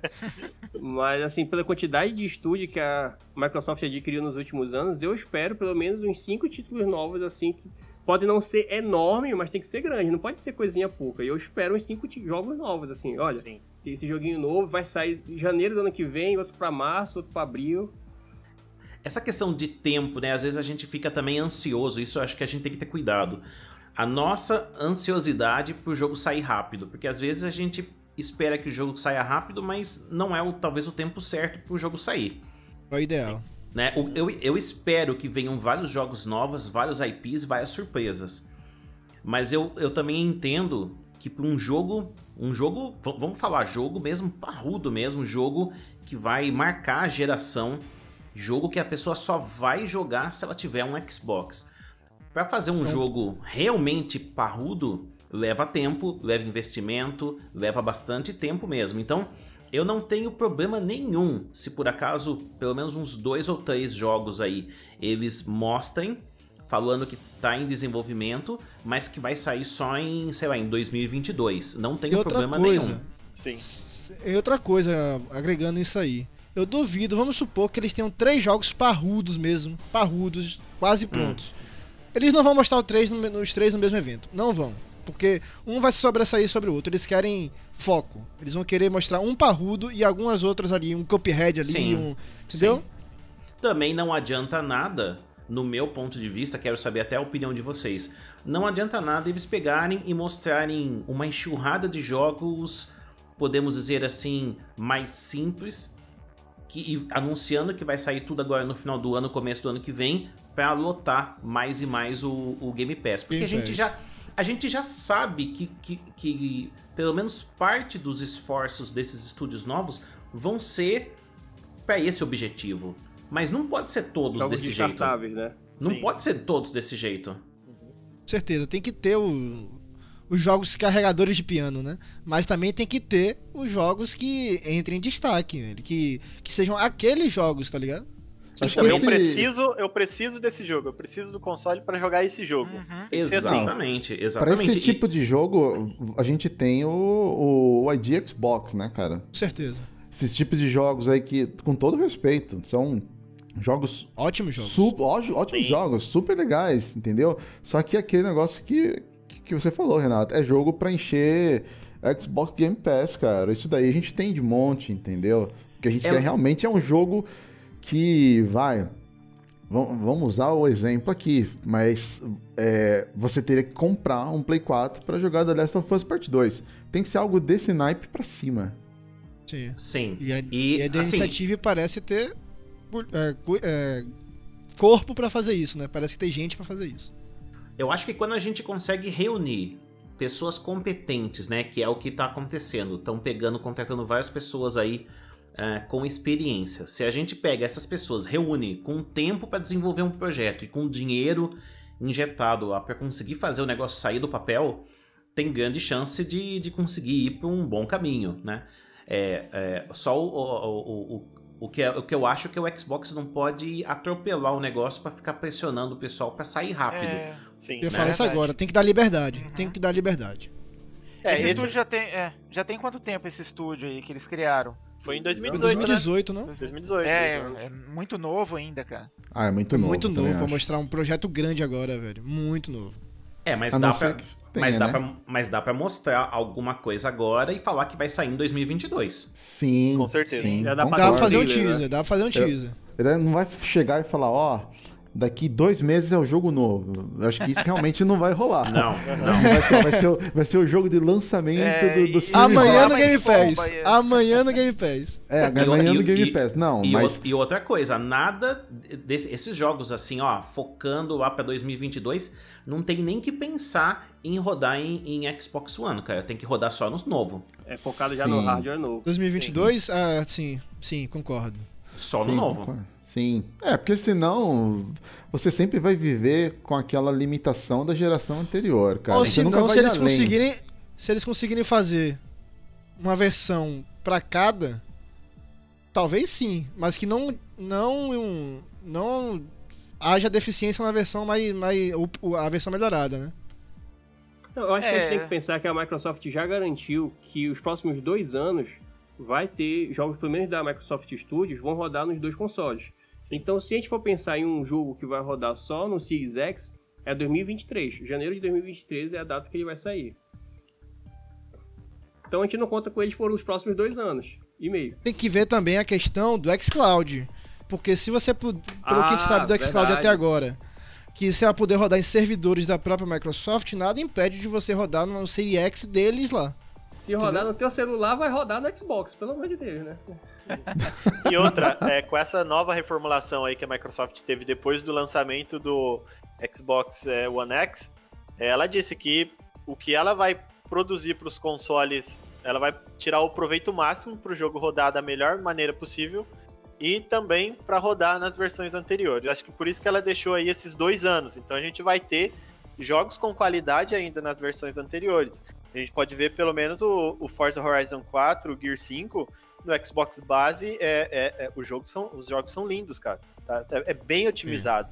Mas, assim, pela quantidade de estúdio que a Microsoft adquiriu nos últimos anos, eu espero pelo menos uns cinco títulos novos, assim, que pode não ser enorme, mas tem que ser grande, não pode ser coisinha pouca. E eu espero uns cinco jogos novos, assim, olha, Sim. esse joguinho novo vai sair em janeiro do ano que vem, outro pra março, outro pra abril. Essa questão de tempo, né? Às vezes a gente fica também ansioso, isso eu acho que a gente tem que ter cuidado. A nossa ansiosidade pro jogo sair rápido, porque às vezes a gente espera que o jogo saia rápido, mas não é o, talvez o tempo certo pro jogo sair. É o ideal. Né? Eu, eu espero que venham vários jogos novos, vários IPs, várias surpresas. Mas eu, eu também entendo que para um jogo, um jogo, vamos falar jogo mesmo, parrudo mesmo, jogo que vai marcar a geração, jogo que a pessoa só vai jogar se ela tiver um Xbox. Para fazer um jogo realmente parrudo, leva tempo, leva investimento, leva bastante tempo mesmo. Então, eu não tenho problema nenhum se por acaso pelo menos uns dois ou três jogos aí eles mostrem falando que tá em desenvolvimento, mas que vai sair só em, sei lá, em 2022. Não E tenho outra problema coisa, nenhum. Sim. e outra coisa, agregando isso aí. Eu duvido, vamos supor que eles tenham três jogos parrudos mesmo, parrudos, quase prontos. Eles não vão mostrar três no os três no mesmo evento. Não vão. Porque um vai se sobressair sobre o outro. Eles querem foco. Eles vão querer mostrar um parrudo e algumas outras ali, um Cuphead ali, Sim, um. Entendeu? sim. Também não adianta nada, no meu ponto de vista, quero saber até a opinião de vocês. Não adianta nada eles pegarem e mostrarem uma enxurrada de jogos, podemos dizer assim, mais simples, que, e anunciando que vai sair tudo agora no final do ano, começo do ano que vem, para lotar mais e mais o, o Game Pass. Porque Game a gente Pass. já a gente já sabe que, que, que pelo menos parte dos esforços desses estúdios novos vão ser para esse objetivo. Mas não pode ser todos Jogos desse jeito. né? Não Sim. pode ser todos desse jeito. Certeza, tem que ter o- os jogos carregadores de piano, né? Mas também tem que ter os jogos que entrem em destaque, velho, que, que sejam aqueles jogos, tá ligado? Acho Então, que eu esse- preciso, eu preciso desse jogo, eu preciso do console pra jogar esse jogo. Uhum. Assim. Exatamente, Pra exatamente. esse E- tipo de jogo, a gente tem o, o ID Xbox, né, cara? Com certeza. Esses tipos de jogos aí que, com todo respeito, são jogos Ótimos jogos. Su- ó- ótimos Sim. jogos, super legais, entendeu? Só que aquele negócio que que, que você falou, Renato. É jogo pra encher Xbox Game Pass, cara. Isso daí a gente tem de monte, entendeu? O que a gente É- quer realmente é um jogo que vai. vam- Vamos usar o exemplo aqui, mas é, você teria que comprar um Play 4 pra jogar The Last of Us Part 2. Tem que ser algo desse naipe pra cima. Sim. Sim. E a, E, e a assim, iniciativa parece ter é, é, corpo pra fazer isso, né? Parece que tem gente pra fazer isso. Eu acho que quando a gente consegue reunir pessoas competentes, né, que é o que tá acontecendo, estão pegando, contratando várias pessoas aí é, com experiência. Se a gente pega essas pessoas, reúne com tempo para desenvolver um projeto e com dinheiro injetado para conseguir fazer o negócio sair do papel, tem grande chance de, de conseguir ir para um bom caminho, né? É, é, só o, o, o, o, que, é- o que eu acho que o Xbox não pode atropelar o negócio para ficar pressionando o pessoal para sair rápido. É, Sim. Eu ia Né? falar isso Verdade. agora, tem que dar liberdade. Tem que dar liberdade. É, esse, esse estúdio já tem, é, já tem quanto tempo esse estúdio aí que eles criaram? foi em Foi 2018, 2018, né? não? 2018. É, então. é muito novo ainda, cara. Ah, é muito novo. Muito novo, pra acho. mostrar um projeto grande agora, velho. Muito novo. É, mas A dá pra, tenha, mas, dá né? pra, mas dá pra mostrar alguma coisa agora e falar que vai sair em 2022. Sim. Com certeza. Sim, Já dá pra Dá pra fazer um né? teaser, dá pra fazer um teaser. Ele não vai chegar e falar, ó, daqui dois meses é o jogo novo. Eu acho que isso realmente não vai rolar. Não, não. Vai ser, vai ser o, vai ser o jogo de lançamento É, do, do e- Series Amanhã no mais Game bomba Pass. Amanhã no Game Pass. É, E amanhã e- no Game e- Pass. Não, E, mas. e outra coisa, nada desse, esses jogos assim, ó, focando lá pra 2022, não tem nem que pensar em rodar em, em Xbox One, cara. Tem que rodar só no novo. É focado já no Sim. hardware novo. 2022? Ah, sim. Sim, concordo. Só Sim, no novo. concordo. Sim. É, porque senão você sempre vai viver com aquela limitação da geração anterior, cara. Ou Você se nunca não, vai se eles além. conseguirem. Se eles conseguirem fazer uma versão pra cada, talvez sim. Mas que não. Não. Não haja deficiência na versão mais. mais a versão melhorada, né? Não, eu acho que a gente É. tem que pensar que a Microsoft já garantiu que os próximos dois anos vai ter jogos, pelo menos da Microsoft Studios, vão rodar nos dois consoles. Então, se a gente for pensar em um jogo que vai rodar só no Series X, é 2023. Janeiro de 2023 é a data que ele vai sair. Então a gente não conta com eles por os próximos dois anos e meio. Tem que ver também a questão do xCloud. Porque se você, pelo que a gente Ah, sabe do xCloud verdade. até agora, que você vai poder rodar em servidores da própria Microsoft, nada impede de você rodar no Series X deles lá. Se rodar no teu celular, vai rodar no Xbox, pelo amor de Deus, né? E outra, é, com essa nova reformulação aí que a Microsoft teve depois do lançamento do Xbox é, One X, é, ela disse que o que ela vai produzir para os consoles, ela vai tirar o proveito máximo para o jogo rodar da melhor maneira possível e também para rodar nas versões anteriores. Acho que por isso que ela deixou aí esses dois anos. Então a gente vai ter jogos com qualidade ainda nas versões anteriores. A gente pode ver pelo menos o, o Forza Horizon 4, o Gear 5, no Xbox base, é, é- é- o jogo são, os jogos são lindos, cara. Tá? É, é bem otimizado,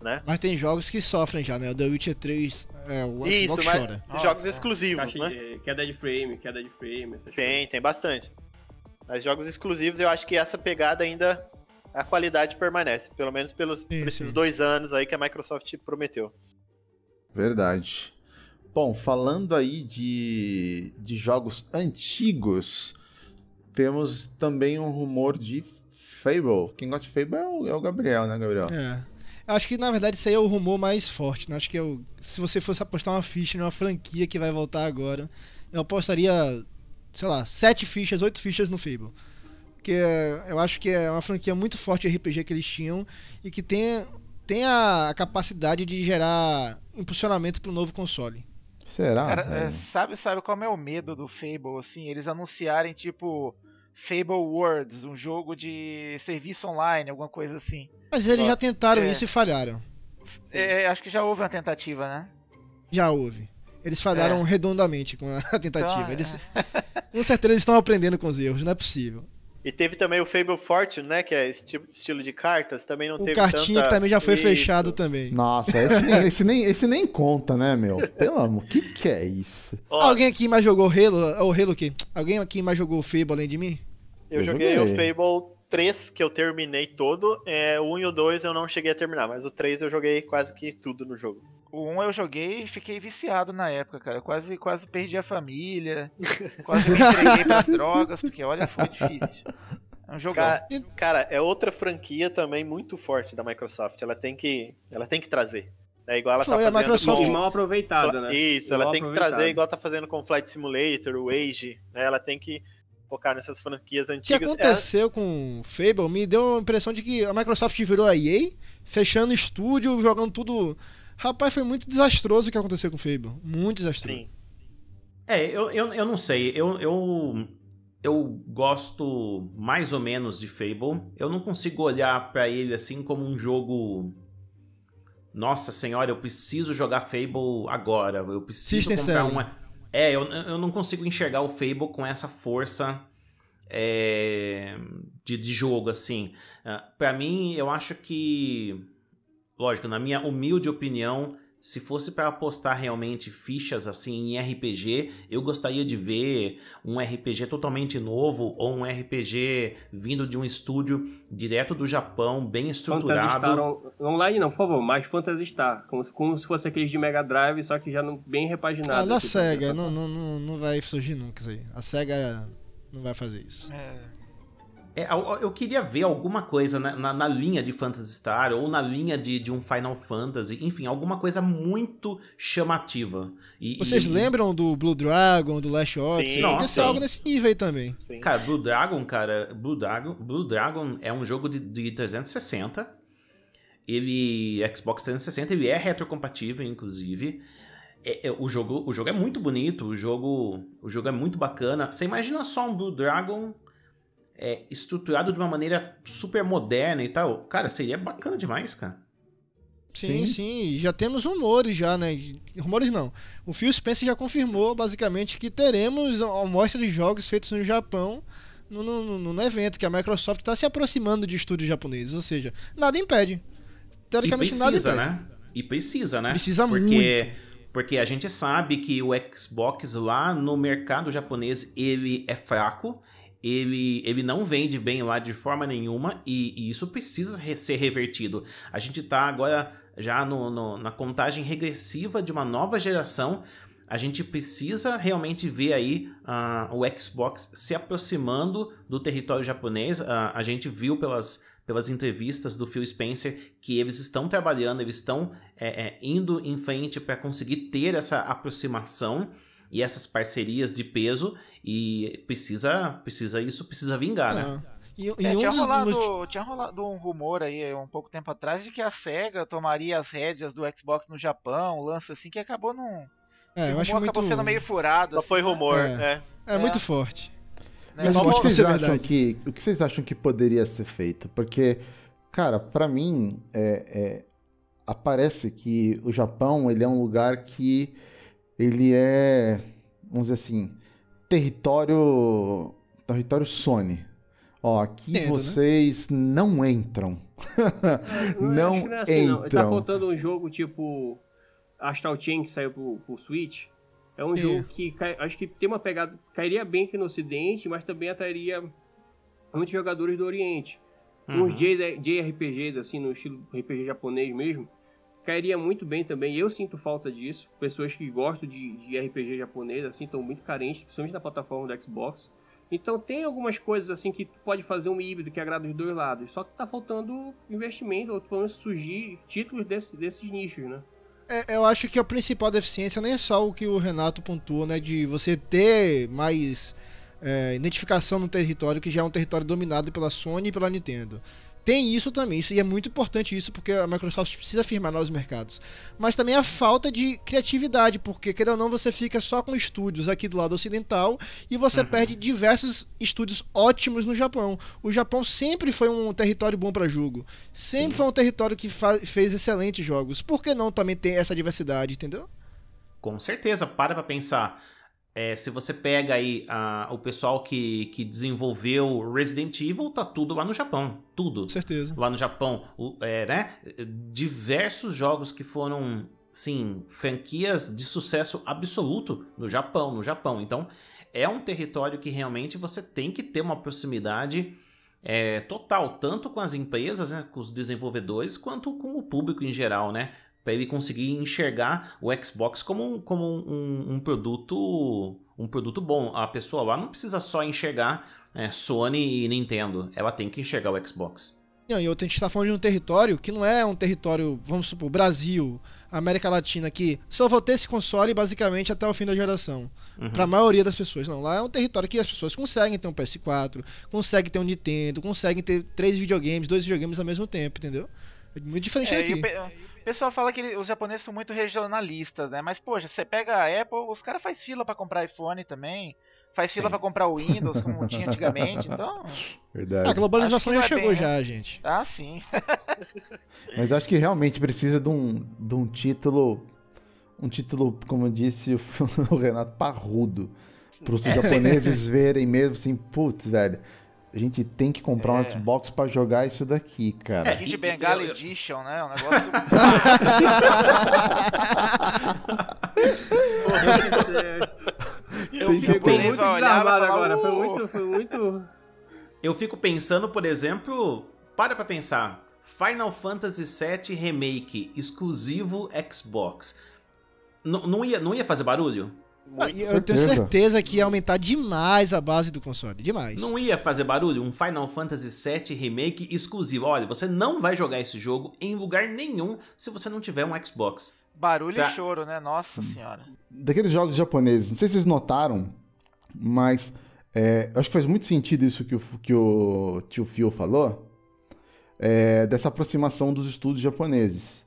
né? Mas tem jogos que sofrem já, né? O The Witcher 3, é, o Isso, Xbox mas chora. jogos Nossa. exclusivos, Caixa né? de- queda de frame, queda de frame, essas Tem, tem bastante. Mas jogos exclusivos, eu acho que essa pegada ainda, a qualidade permanece. Pelo menos pelos, por esses sim. dois anos aí que a Microsoft prometeu. Verdade. Bom, falando aí de, de jogos antigos, temos também um rumor de Fable. Quem gosta de Fable é o, é o Gabriel, né, Gabriel? É. Acho que na verdade isso aí é o rumor mais forte, né? Acho que é se você fosse apostar uma ficha numa franquia que vai voltar agora, eu apostaria, sei lá, sete fichas, oito fichas no Fable. Porque é, eu acho que é uma franquia muito forte de RPG que eles tinham e que tem, tem a capacidade de gerar impulsionamento para o novo console. Será? Cara, é, sabe, sabe qual é o medo do Fable, assim? Eles anunciarem, tipo, Fable Worlds, um jogo de serviço online, alguma coisa assim. Mas eles já Nossa, tentaram é. isso e falharam. É, acho que já houve uma tentativa, né? Já houve. Eles falharam É. redondamente com a tentativa. Então, é. Eles, com certeza eles estão aprendendo com os erros, não é possível. E teve também o Fable Fortune, né? Que é esti- estilo de cartas, também não O teve cartinha tanta... que também já foi Isso. fechado também. Nossa, esse nem, esse, nem, esse nem conta, né, meu? Pelo amor, o que, que é isso? Ó, Alguém aqui mais jogou Halo? Ou Halo o quê? Alguém aqui mais jogou Fable além de mim? Eu, Eu joguei, joguei. o Fable 3, que eu terminei todo. É, o 1 e o 2 eu não cheguei a terminar, mas o 3 eu joguei quase que tudo no jogo. O 1 eu joguei e fiquei viciado na época, cara. Eu quase, quase perdi a família. quase me entreguei pras drogas, porque olha, foi difícil. É um jogão. Cara, cara, é outra franquia também muito forte da Microsoft. Ela tem que, ela tem que trazer. É igual ela Foi, tá a fazendo Microsoft- E com... mal aproveitada, né? Isso, ela Mal tem que trazer igual tá fazendo com Flight Simulator, o Age, né? Ela tem que focar nessas franquias O que antigas. É, aconteceu com o Fable me deu a impressão de que a Microsoft virou a EA, fechando estúdio, jogando tudo. Rapaz, foi muito desastroso o que aconteceu com o Fable. Muito desastroso. sim. É, eu, eu, eu não sei. Eu, eu, eu gosto mais ou menos de Fable. Eu não consigo olhar pra ele assim como um jogo. Nossa senhora, eu preciso jogar Fable agora. Eu preciso System comprar selling. uma. É, eu, eu não consigo enxergar o Fable com essa força é, de, de jogo, assim. Ah, Pra mim, eu acho que. Lógico, na minha humilde opinião, se fosse para apostar realmente fichas assim em RPG, eu gostaria de ver um RPG totalmente novo ou um RPG vindo de um estúdio direto do Japão, bem Phantasy estruturado. Star on- online não, por favor, mais Phantasy Star. Como, se- como se fosse aqueles de Mega Drive, só que já não, bem repaginado. Ah, da assim, SEGA, não, não, não, não vai surgir nunca isso aí. A SEGA não vai fazer isso. É, É, eu, queria ver alguma coisa na, na, na linha de Phantasy Star ou na linha de, de um Final Fantasy, enfim, alguma coisa muito chamativa. E- Vocês e- lembram do Blue Dragon, do Last Odyssey? Sim. Nossa, ser sim. algo nesse nível aí também. sim. Cara, Blue Dragon, cara, Blue Dragon, Blue Dragon é um jogo de, de 360. Ele, Xbox 360, ele é retrocompatível, inclusive. É- é- o, jogo, o jogo é muito bonito, o jogo, o jogo é muito bacana. Você imagina só um Blue Dragon é, estruturado de uma maneira super moderna e tal. Cara, seria bacana demais, cara. Sim, Sim. sim, e já temos rumores já, né? Rumores não. O Phil Spencer já confirmou, basicamente, que teremos a amostra de jogos feitos no Japão no, no, no- evento, que a Microsoft está se aproximando de estúdios japoneses, ou seja, nada impede. Teoricamente nada precisa, impede. né? E precisa, né? Precisa porque, Porque a gente sabe que o Xbox lá no mercado japonês, ele é fraco. Ele, ele não vende bem lá de forma nenhuma e, e isso precisa re- ser revertido. A gente tá agora já no, no- na contagem regressiva de uma nova geração. A gente precisa realmente ver aí ah, o Xbox se aproximando do território japonês. Ah, a gente viu pelas, pelas entrevistas do Phil Spencer que eles estão trabalhando, eles estão é, é, indo em frente para conseguir ter essa aproximação e essas parcerias de peso e precisa, precisa isso precisa vingar, né? Ah. E, e É, um tinha, dos- rolado, nos- tinha rolado um rumor aí um pouco tempo atrás de que a SEGA tomaria as rédeas do Xbox no Japão, um lance assim que acabou num. É, eu acho rumor muito, acabou sendo meio furado. Só assim, foi né? rumor, É. é. é muito É. forte. Né? Mas o que, vocês acham que, o que vocês acham que poderia ser feito? Porque, cara, pra mim, é, é, aparece que o Japão ele é um lugar que ele é, vamos dizer assim, território, território Sony. Ó, aqui né? vocês não entram. não acho que é assim, não. Tá entram. faltando um jogo tipo Astral Chain que saiu pro, pro Switch. É um É. jogo que cai- acho que tem uma pegada. Cairia bem aqui no Ocidente, mas também atrairia muitos jogadores do Oriente. Uhum. Uns JRPGs, assim, no estilo RPG japonês mesmo, cairia muito bem também. Eu sinto falta disso. Pessoas que gostam de, de RPG japonês, assim, estão muito carentes, principalmente na plataforma do Xbox. Então tem algumas coisas assim que tu pode fazer um híbrido que agrada os dois lados. Só que tá faltando investimento, ou pelo menos surgir títulos desse- desses nichos, né? É, eu acho que a principal deficiência nem é só o que o Renato pontuou, né? De você ter mais é, identificação no território, que já é um território dominado pela Sony e pela Nintendo. Tem isso também, isso, e é muito importante isso, porque a Microsoft precisa firmar novos mercados. Mas também a falta de criatividade, porque, querendo ou não, você fica só com estúdios aqui do lado ocidental e você perde diversos estúdios ótimos no Japão. O Japão sempre foi um território bom para jogo. Sempre Sim. foi um território que fez excelentes jogos. Por que não também ter essa diversidade, entendeu? Com certeza, para pra pensar. É, se você pega aí ah, o pessoal que, que desenvolveu Resident Evil, tá tudo lá no Japão. Tudo Com certeza. lá no Japão. O- é, né? Diversos jogos que foram, sim, franquias de sucesso absoluto no Japão, no Japão. Então, é um território que realmente você tem que ter uma proximidade é, total, tanto com as empresas, né, com os desenvolvedores, quanto com o público em geral, né? Para ele conseguir enxergar o Xbox como, um, como um, um, produto um produto bom. A pessoa lá não precisa só enxergar é, Sony e Nintendo, ela tem que enxergar o Xbox. Não, e outra, a gente está falando de um território que não é um território, vamos supor, Brasil, América Latina, que só vou ter esse console basicamente até o fim da geração. Uhum. Para a maioria das pessoas. Não, lá é um território que as pessoas conseguem ter um PS4, conseguem ter um Nintendo, conseguem ter três videogames, dois videogames ao mesmo tempo, entendeu? É muito diferente é, daqui. O pessoal fala que os japoneses são muito regionalistas, né? Mas, poxa, você pega a Apple, os caras fazem fila para comprar iPhone também, faz fila para comprar o Windows, como tinha antigamente, então... Verdade. A globalização já chegou bem, já, né? gente. Ah, sim. Mas acho que realmente precisa de um, de um título, um título, como disse o Renato, parrudo, para os japoneses verem mesmo assim, putz, velho a gente tem que comprar é. um Xbox para jogar isso daqui, cara. É, Kid Bengala Edition, né? Um negócio. eu fico muito desarmado agora. Foi muito, foi muito. Eu fico pensando, por exemplo, para pra pensar. Final Fantasy VII Remake exclusivo Xbox. N não, ia, não ia fazer barulho? Ah, eu tenho certeza que ia aumentar demais a base do console. Demais. Não ia fazer barulho? Um Final Fantasy VII Remake exclusivo. Olha, você não vai jogar esse jogo em lugar nenhum se você não tiver um Xbox. Barulho tá. e choro, né? Nossa senhora. Daqueles jogos japoneses, não sei se vocês notaram, mas é, eu acho que faz muito sentido isso que o, que o tio Phil falou, é, dessa aproximação dos estudos japoneses.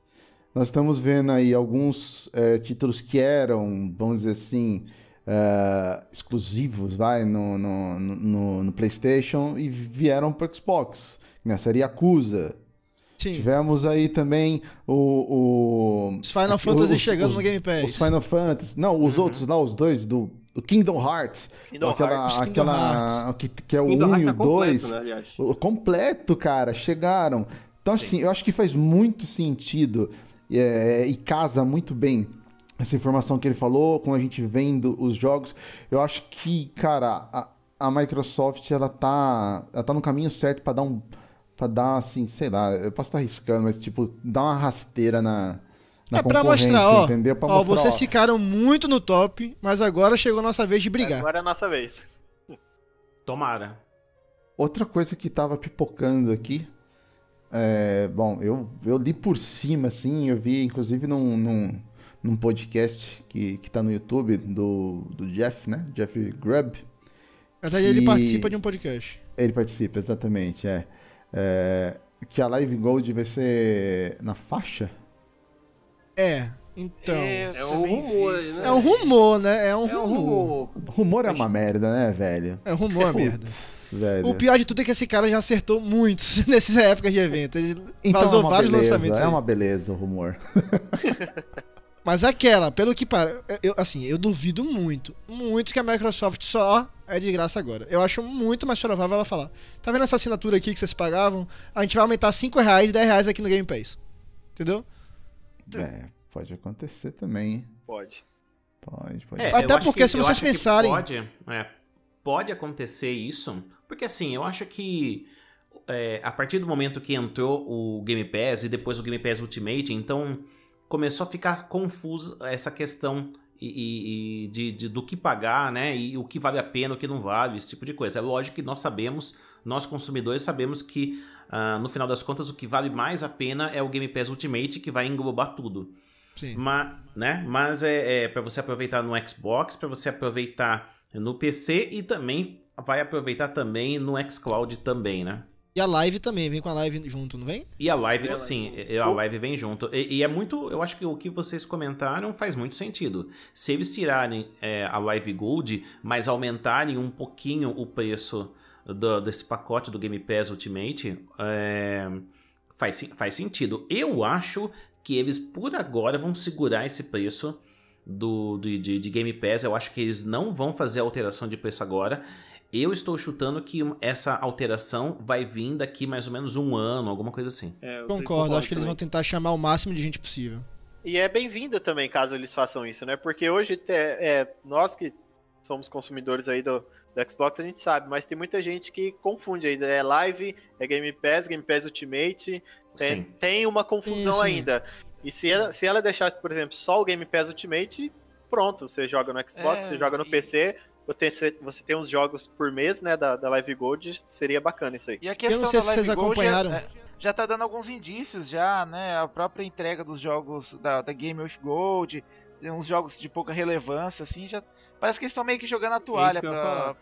Nós estamos vendo aí alguns é, títulos que eram, vamos dizer assim, é, exclusivos, vai, no, no, no, no, PlayStation e vieram para o Xbox. Né? Seria Yakuza. Sim. Tivemos aí também o. o os Final Fantasy os, chegando os, no Game Pass. Os Final Fantasy. Não, os uhum. outros lá, os dois do, do Kingdom Hearts. Kingdom aquela, Hearts. aquela Hearts. Que, que é o 1 um e o 2. Tá completo, né, o completo, cara, chegaram. Então, Sim. assim, eu acho que faz muito sentido é, e casa muito bem essa informação que ele falou, com a gente vendo os jogos. Eu acho que, cara, a, a Microsoft ela tá, ela tá no caminho certo para dar um para dar assim, sei lá, eu posso estar arriscando, mas tipo, dar uma rasteira na na é pra mostrar, ó, entendeu? Pra ó, mostrar, vocês ó. ficaram muito no top, mas agora chegou a nossa vez de brigar. Agora é a nossa vez. Tomara. Outra coisa que tava pipocando aqui é, bom, eu, eu li por cima, assim, eu vi inclusive num, num, num podcast que, que tá no YouTube do, do Jeff, né? Jeff Grubb. Verdade, ele participa de um podcast. Ele participa, exatamente, é. é. Que a Live Gold vai ser na faixa? É, então. É, é um rumor, né? É um rumor, né? É um, é rumor. um rumor. Rumor é uma merda, né, velho? É rumor é merda. Velho. O pior de tudo é que esse cara já acertou muitos nessas épocas de evento. Ele então vazou é vários beleza, lançamentos. É aí. uma beleza o rumor. Mas aquela, pelo que para, eu, assim, eu duvido muito, muito que a Microsoft só é de graça agora. Eu acho muito mais provável ela falar: tá vendo essa assinatura aqui que vocês pagavam? A gente vai aumentar 5 reais, 10 reais aqui no Game Pass. Entendeu? É, Pode acontecer também. Pode. Pode, pode. É, Até porque que, se vocês pensarem. Pode, é, pode acontecer isso, porque assim, eu acho que é, a partir do momento que entrou o Game Pass e depois o Game Pass Ultimate, então começou a ficar confuso essa questão e, e de, de, do que pagar, né? E o que vale a pena, o que não vale, esse tipo de coisa. É lógico que nós sabemos, nós consumidores sabemos que uh, no final das contas o que vale mais a pena é o Game Pass Ultimate que vai englobar tudo. Sim. Mas, né? Mas é, é para você aproveitar no Xbox, para você aproveitar no PC e também vai aproveitar também no xCloud também, né? E a live também, vem com a live junto, não vem? E a live, é, sim, a live vem junto. E, e, é muito, eu acho que o que vocês comentaram faz muito sentido. Se eles tirarem é, a Live Gold, mas aumentarem um pouquinho o preço do, desse pacote do Game Pass Ultimate, é, faz, faz sentido. Eu acho que eles por agora vão segurar esse preço do, do de, de, Game Pass. Eu acho que eles não vão fazer alteração de preço agora. Eu estou chutando que essa alteração vai vir daqui mais ou menos um ano, alguma coisa assim. É, concordo, acho que eles vão tentar chamar o máximo de gente possível. E é bem-vinda também caso eles façam isso, né? Porque hoje é, é, nós que somos consumidores aí do, do Xbox, a gente sabe, mas tem muita gente que confunde ainda. É Live, é Game Pass, Game Pass Ultimate, tem, tem uma confusão ainda. E se ela, se ela deixasse, por exemplo, só o Game Pass Ultimate, pronto, você joga no Xbox, É, você joga no e- PC, você, você tem uns jogos por mês, né, da, da Live Gold, seria bacana isso aí. E a questão não sei da se vocês Gold é- acompanharam. é- já tá dando alguns indícios já, né? A própria entrega dos jogos da, da Game with Gold, tem uns jogos de pouca relevância, assim, já parece que eles estão meio que jogando a toalha eu ia pra.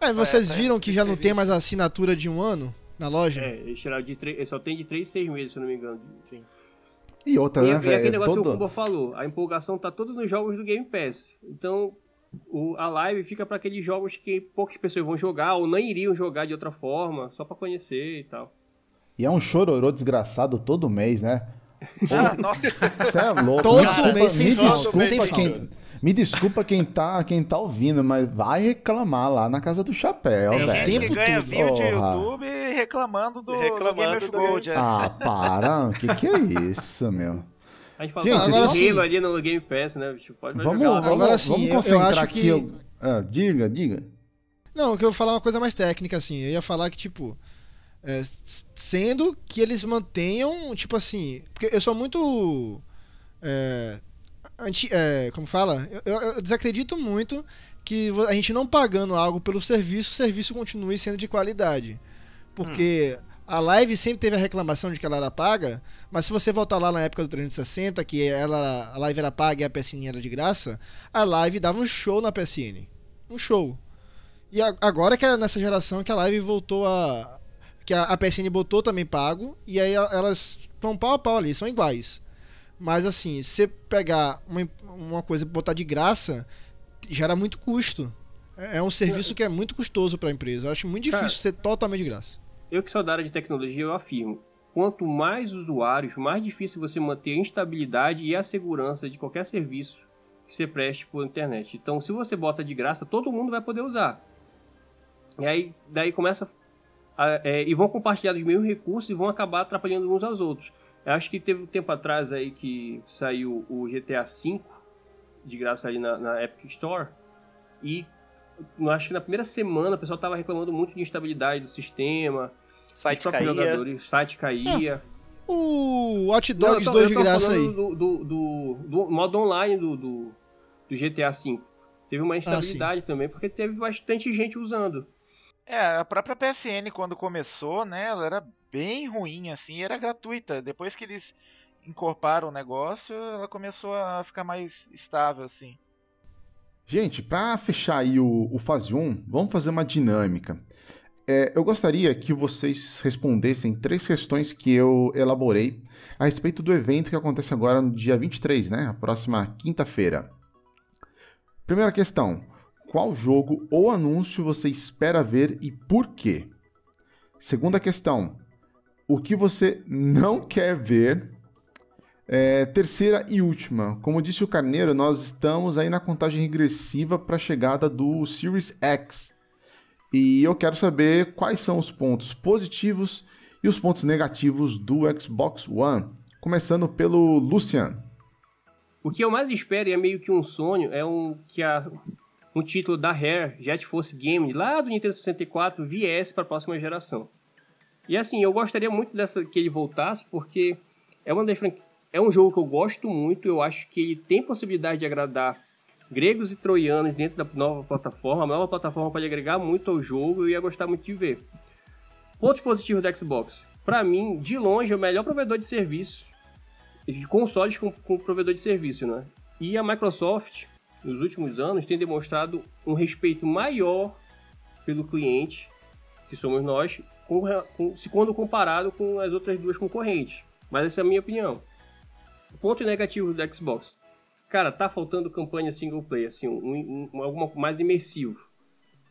É, vocês É, viram que já não tem mais a assinatura de um ano na loja? É, eles tiraram de três, só tem de 3 6 meses, se eu não me engano. E outra, E, né, e aquele velho? negócio que o Todo... Kuba falou, a empolgação tá toda nos jogos do Game Pass. Então, o- a live fica para aqueles jogos que poucas pessoas vão jogar ou nem iriam jogar de outra forma, só para conhecer e tal. E é um chororô desgraçado todo mês, né? Ah, nossa, Você é louco. Todo Me desculpa- mês sem me falta, desculpa sem quem. Me desculpa quem tá, quem tá ouvindo, mas vai reclamar lá na casa do chapéu, É, o velho. gente tempo que ganha view de. YouTube reclamando do, do Reclamando Game of do Gold. é. Ah, para. O que que é isso, meu? A gente Gente, agora do sim. Ali no Game Pass, né? Pode Vamos, jogar lá. vamos, Agora sim, vamos eu- eu concentrar acho aqui. que- eu- Ah, diga, diga. Não, que eu vou falar uma coisa mais técnica, assim. Eu ia falar que, tipo. é, sendo que eles mantenham, tipo assim. Porque eu sou muito. É, anti, é, como fala? Eu, eu- eu desacredito muito que a gente não pagando algo pelo serviço, o serviço continue sendo de qualidade. Porque a live sempre teve a reclamação de que ela era paga, mas se você voltar lá na época do 360, que ela, a live era paga e a PSN era de graça, a live dava um show na PSN. Um show. E agora que é nessa geração que a live voltou a. Que a, PSN botou também pago, e aí elas estão pau a pau ali, são iguais. Mas assim, se você pegar uma, uma coisa e botar de graça, gera muito custo. É é um serviço que é muito custoso para a empresa. Eu acho muito Cara, difícil ser totalmente de graça. Eu que sou da área de tecnologia, eu afirmo. Quanto mais usuários, mais difícil você manter a instabilidade e a segurança de qualquer serviço que você preste por internet. Então, se você bota de graça, todo mundo vai poder usar. E aí, daí começa. a- é, e vão compartilhar os mesmos recursos e vão acabar atrapalhando uns aos outros. Eu acho que teve um tempo atrás aí que saiu o GTA V de graça ali na, na Epic Store. E eu acho que na primeira semana o pessoal tava reclamando muito de instabilidade do sistema. O site os próprios caía. jogadores, o site caía. O Watch Não, Dogs eu tô- 2 de graça aí. Do, do, do- do modo online do, do, do GTA V. Teve Ah, uma instabilidade também, porque teve bastante gente usando. É, a própria PSN quando começou, né, ela era bem ruim, assim, era gratuita. Depois que eles incorporaram o negócio, ela começou a ficar mais estável, assim. Gente, para fechar aí o, o fase 1, vamos fazer uma dinâmica. É, eu gostaria que vocês respondessem três questões que eu elaborei a respeito do evento que acontece agora no dia 23, né? A próxima quinta-feira. Primeira questão: qual jogo ou anúncio você espera ver e por quê? Segunda questão: o que você não quer ver? É, terceira e última. Como disse o Carneiro, nós estamos aí na contagem regressiva para a chegada do Series X. E eu quero saber quais são os pontos positivos e os pontos negativos do Xbox One. Começando pelo Lucian. O que eu mais espero, e é meio que um sonho, é um que a, um título da Rare, Jet Force Game, lá do Nintendo 64, viesse para a próxima geração. E assim, eu gostaria muito dessa que ele voltasse, porque é, uma das é um jogo que eu gosto muito, eu acho que ele tem possibilidade de agradar gregos e troianos dentro da nova plataforma. A nova plataforma pode agregar muito ao jogo e eu ia gostar muito de ver. Pontos positivos do Xbox. Para mim, de longe, é o melhor provedor de serviço de consoles com, com provedor de serviço, né? E a Microsoft, nos últimos anos, tem demonstrado um respeito maior pelo cliente, que somos nós, com, com- se quando comparado com as outras duas concorrentes. Mas essa é a minha opinião. Ponto negativo do Xbox. Cara, tá faltando campanha single player, assim, um, um, alguma mais imersivo.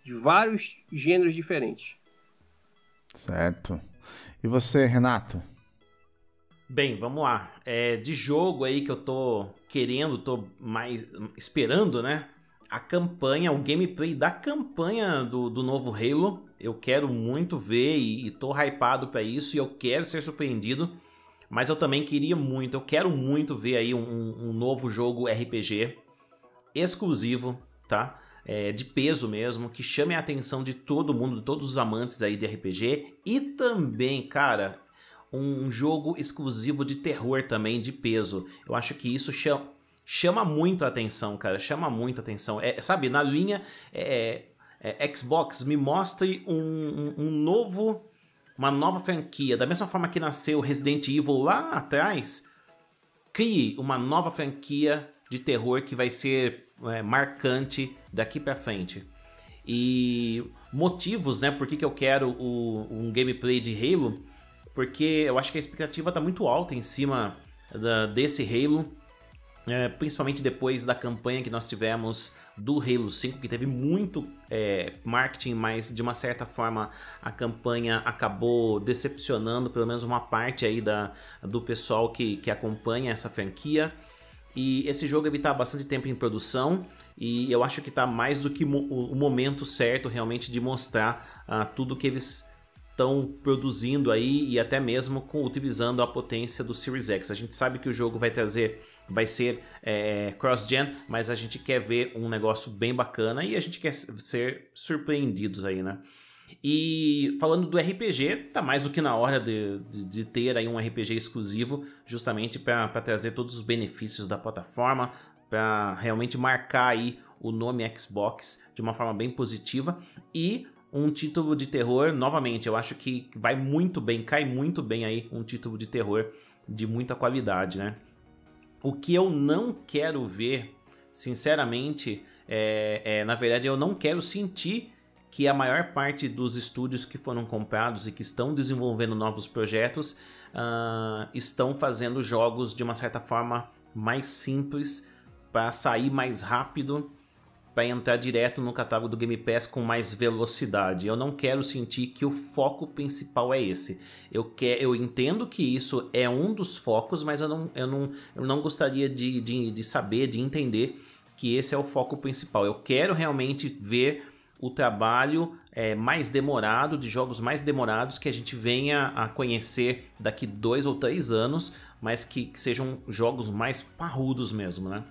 De vários gêneros diferentes. Certo. E você, Renato? Bem, vamos lá. É, de jogo aí que eu tô querendo, tô mais esperando, né? A campanha, o gameplay da campanha do, do novo Halo. Eu quero muito ver e, e tô hypado pra isso e eu quero ser surpreendido. Mas eu também queria muito, eu quero muito ver aí um, um novo jogo RPG exclusivo, tá? É, de peso mesmo, que chame a atenção de todo mundo, de todos os amantes aí de RPG. E também, cara, um jogo exclusivo de terror também, de peso. Eu acho que isso chama, chama muito a atenção, cara. Chama muito a atenção. É, sabe, na linha é, é, Xbox, me mostre um, um, novo. Uma nova franquia. Da mesma forma que nasceu Resident Evil lá atrás, crie uma nova franquia de terror que vai ser é, marcante daqui para frente. E motivos, né? Por que, que eu quero o, um gameplay de Halo? Porque eu acho que a expectativa tá muito alta em cima da, desse Halo. É, principalmente depois da campanha que nós tivemos do Halo 5, que teve muito é, marketing, mas de uma certa forma a campanha acabou decepcionando pelo menos uma parte aí da, do pessoal que, que acompanha essa franquia. E esse jogo está bastante tempo em produção e eu acho que está mais do que o momento certo realmente de mostrar uh, tudo que eles estão produzindo aí e até mesmo com, utilizando a potência do Series X. A gente sabe que o jogo vai trazer, vai ser é, cross-gen, mas a gente quer ver um negócio bem bacana e a gente quer ser surpreendidos aí, né? E falando do RPG, tá mais do que na hora de, de, de ter aí um RPG exclusivo, justamente para trazer todos os benefícios da plataforma, para realmente marcar aí o nome Xbox de uma forma bem positiva e um título de terror, novamente, eu acho que vai muito bem, cai muito bem aí um título de terror de muita qualidade, né? O que eu não quero ver, sinceramente, é, é na verdade eu não quero sentir que a maior parte dos estúdios que foram comprados e que estão desenvolvendo novos projetos uh, estão fazendo jogos de uma certa forma mais simples para sair mais rápido para entrar direto no catálogo do Game Pass com mais velocidade. Eu não quero sentir que o foco principal é esse. Eu, quer, eu entendo que isso é um dos focos, mas eu não, eu não, eu não gostaria de, de, de saber, de entender que esse é o foco principal. Eu quero realmente ver o trabalho é, mais demorado, de jogos mais demorados que a gente venha a conhecer daqui dois ou três anos, mas que, que sejam jogos mais parrudos mesmo, né?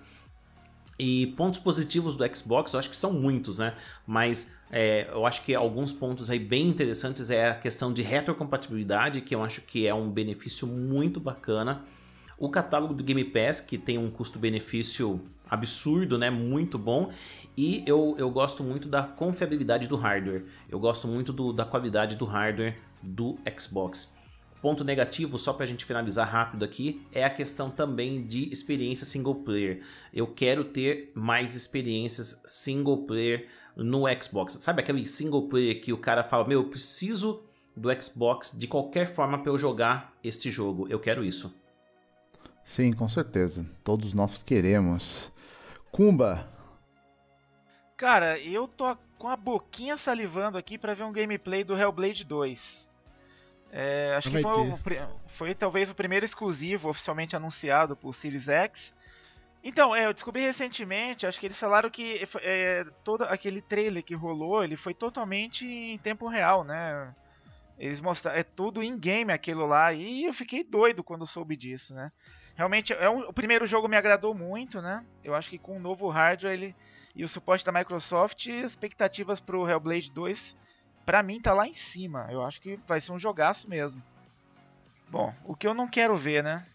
E pontos positivos do Xbox, eu acho que são muitos, né? Mas é, eu acho que alguns pontos aí bem interessantes é a questão de retrocompatibilidade, que eu acho que é um benefício muito bacana. O catálogo do Game Pass, que tem um custo-benefício absurdo, né? Muito bom. E eu, eu gosto muito da confiabilidade do hardware. Eu gosto muito do, da qualidade do hardware do Xbox. Ponto negativo, só para a gente finalizar rápido aqui, é a questão também de experiência single player. Eu quero ter mais experiências single player no Xbox. Sabe aquele single player que o cara fala: Meu, eu preciso do Xbox de qualquer forma para eu jogar este jogo? Eu quero isso. Sim, com certeza. Todos nós queremos. Kumba. Cara, eu tô com a boquinha salivando aqui para ver um gameplay do Hellblade 2. É, acho que foi, o, foi, talvez o primeiro exclusivo oficialmente anunciado por Series X. Então, é, eu descobri recentemente, acho que eles falaram que é, todo aquele trailer que rolou, ele foi totalmente em tempo real, né? Eles mostraram, é tudo in-game aquilo lá, e eu fiquei doido quando soube disso, né? Realmente, é um, o primeiro jogo me agradou muito, né? Eu acho que com o novo hardware ele, e o suporte da Microsoft, expectativas para o Hellblade 2, para mim tá lá em cima. Eu acho que vai ser um jogaço mesmo. Bom, o que eu não quero ver, né?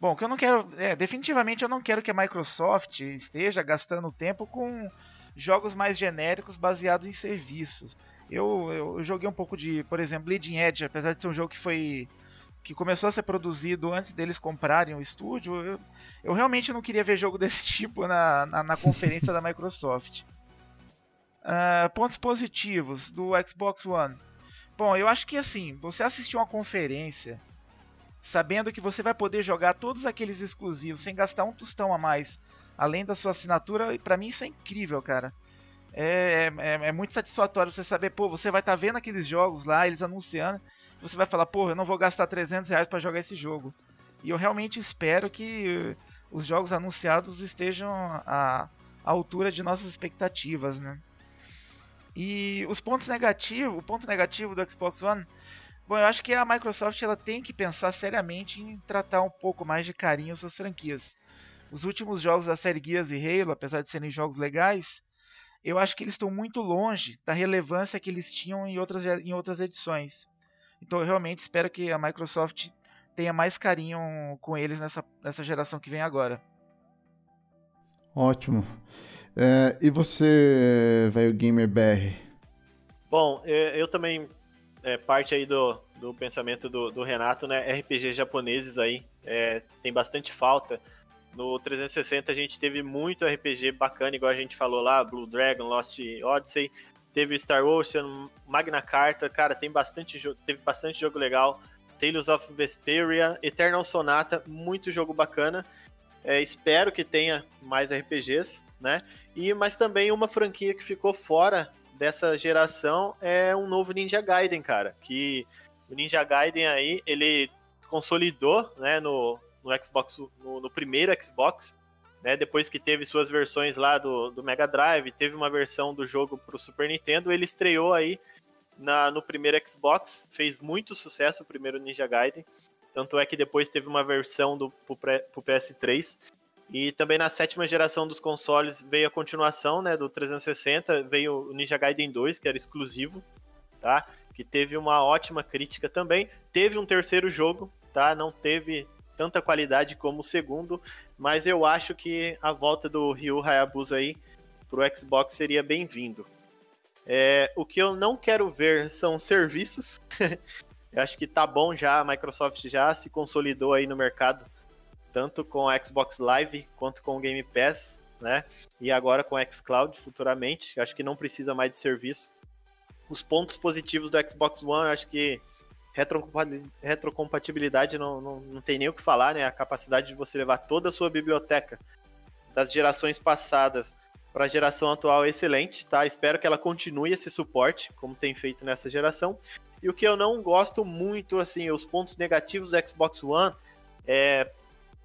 Bom, o que eu não quero. É, definitivamente eu não quero que a Microsoft esteja gastando tempo com jogos mais genéricos baseados em serviços. Eu, eu, joguei um pouco de, por exemplo, Bleeding Edge, apesar de ser um jogo que foi que começou a ser produzido antes deles comprarem o estúdio, eu, eu realmente não queria ver jogo desse tipo na, na, na conferência da Microsoft. Uh, pontos positivos do Xbox One. Bom, eu acho que assim, você assistir uma conferência sabendo que você vai poder jogar todos aqueles exclusivos sem gastar um tostão a mais, além da sua assinatura, para mim isso é incrível, cara. É, é, é, muito satisfatório você saber, pô, você vai estar tá vendo aqueles jogos lá, eles anunciando, você vai falar, pô, eu não vou gastar 300 reais para jogar esse jogo. E eu realmente espero que os jogos anunciados estejam à, à altura de nossas expectativas, né? E os pontos negativos, o ponto negativo do Xbox One, bom, eu acho que a Microsoft ela tem que pensar seriamente em tratar um pouco mais de carinho suas franquias. Os últimos jogos da série Gears e Halo, apesar de serem jogos legais, eu acho que eles estão muito longe da relevância que eles tinham em outras, em outras edições. Então eu realmente espero que a Microsoft tenha mais carinho com eles nessa, nessa geração que vem agora. Ótimo. É, e você, velho gamer BR? Bom, é, eu também é, parte aí do, do pensamento do, do, Renato, né? RPG japoneses aí é, tem bastante falta. No 360 a gente teve muito RPG bacana, igual a gente falou lá, Blue Dragon, Lost Odyssey, teve Star Ocean, Magna Carta, cara, tem bastante teve bastante jogo legal. Tales of Vesperia, Eternal Sonata, muito jogo bacana. É, espero que tenha mais RPGs, né? E mas também uma franquia que ficou fora dessa geração é um novo Ninja Gaiden, cara. Que o Ninja Gaiden aí ele consolidou, né, no, no Xbox, no, no primeiro Xbox, né? Depois que teve suas versões lá do, do Mega Drive, teve uma versão do jogo para o Super Nintendo, ele estreou aí na, no primeiro Xbox, fez muito sucesso o primeiro Ninja Gaiden. Tanto é que depois teve uma versão do pro PS3. E também na sétima geração dos consoles veio a continuação, né, do 360, veio o Ninja Gaiden 2, que era exclusivo, tá? Que teve uma ótima crítica também. Teve um terceiro jogo, tá? Não teve tanta qualidade como o segundo, mas eu acho que a volta do Ryu Hayabusa aí pro Xbox seria bem-vindo. É, o que eu não quero ver são serviços. eu acho que tá bom já, a Microsoft já se consolidou aí no mercado, tanto com a Xbox Live quanto com o Game Pass, né? E agora com o xCloud futuramente. Eu acho que não precisa mais de serviço. Os pontos positivos do Xbox One, eu acho que retrocompatibilidade não, não, não tem nem o que falar, né? A capacidade de você levar toda a sua biblioteca das gerações passadas para a geração atual é excelente, tá? Espero que ela continue esse suporte, como tem feito nessa geração. E o que eu não gosto muito, assim, os pontos negativos do Xbox One é.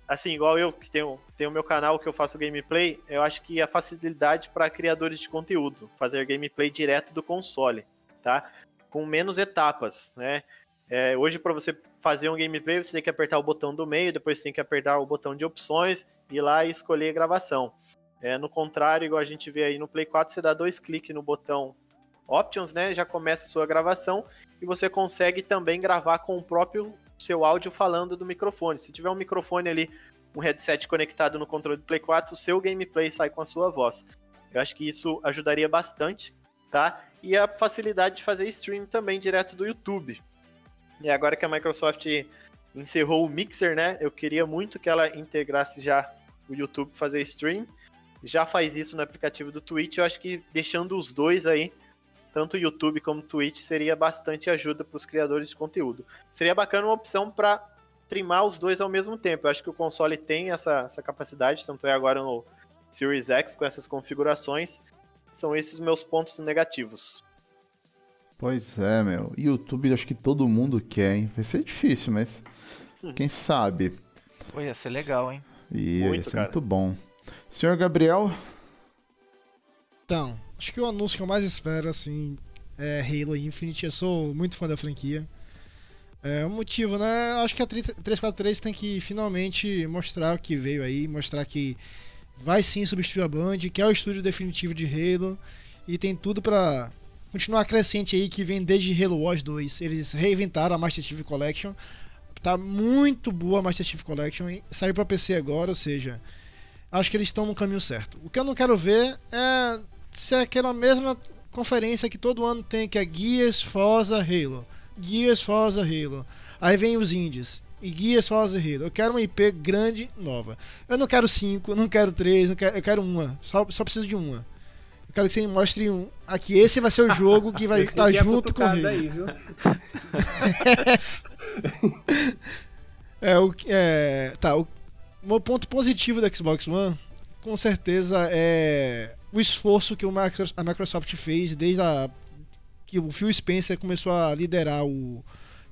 Assim, igual eu que tenho, tenho meu canal que eu faço gameplay, eu acho que a facilidade para criadores de conteúdo, fazer gameplay direto do console, tá? Com menos etapas, né? É, hoje, para você fazer um gameplay, você tem que apertar o botão do meio, depois tem que apertar o botão de opções, ir lá e escolher gravação. É, no contrário, igual a gente vê aí no Play 4, você dá dois cliques no botão Options, né? Já começa a sua gravação e você consegue também gravar com o próprio seu áudio falando do microfone. Se tiver um microfone ali, um headset conectado no controle do Play 4, o seu gameplay sai com a sua voz. Eu acho que isso ajudaria bastante, tá? E a facilidade de fazer stream também direto do YouTube. E agora que a Microsoft encerrou o Mixer, né? Eu queria muito que ela integrasse já o YouTube fazer stream. Já faz isso no aplicativo do Twitch. Eu acho que deixando os dois aí, tanto o YouTube como o Twitch, seria bastante ajuda para os criadores de conteúdo. Seria bacana uma opção para trimar os dois ao mesmo tempo. Eu acho que o console tem essa, essa capacidade, tanto é agora no Series X com essas configurações. São esses meus pontos negativos. Pois é, meu. YouTube acho que todo mundo quer, hein? Vai ser difícil, mas hum. quem sabe. Pô, ia ser legal, hein? E muito, ia ser cara. muito bom. Senhor Gabriel? Então, acho que o anúncio que eu mais espero, assim, é Halo Infinite. Eu sou muito fã da franquia. É um motivo, né? Acho que a 343 tem que finalmente mostrar o que veio aí, mostrar que vai sim substituir a Band, que é o estúdio definitivo de Halo e tem tudo para continuar crescente aí que vem desde Halo Wars 2. Eles reinventaram a Master Chief Collection. Tá muito boa a Master Chief Collection. Saiu para PC agora, ou seja, acho que eles estão no caminho certo. O que eu não quero ver é se é aquela mesma conferência que todo ano tem, que é Gears, Forza, Halo. Gears, Forza, Halo. Aí vem os indies. E Gears, Forza, Halo. Eu quero uma IP grande, nova. Eu não quero cinco, não quero três, não quero, eu quero uma. Só, só preciso de uma. Eu quero que você mostre um. Aqui, esse vai ser o jogo que vai estar junto com ele. Aí, viu? é, o, é, tá, o meu ponto positivo do Xbox One, com certeza, é o esforço que a Microsoft fez desde a, que o Phil Spencer começou a liderar o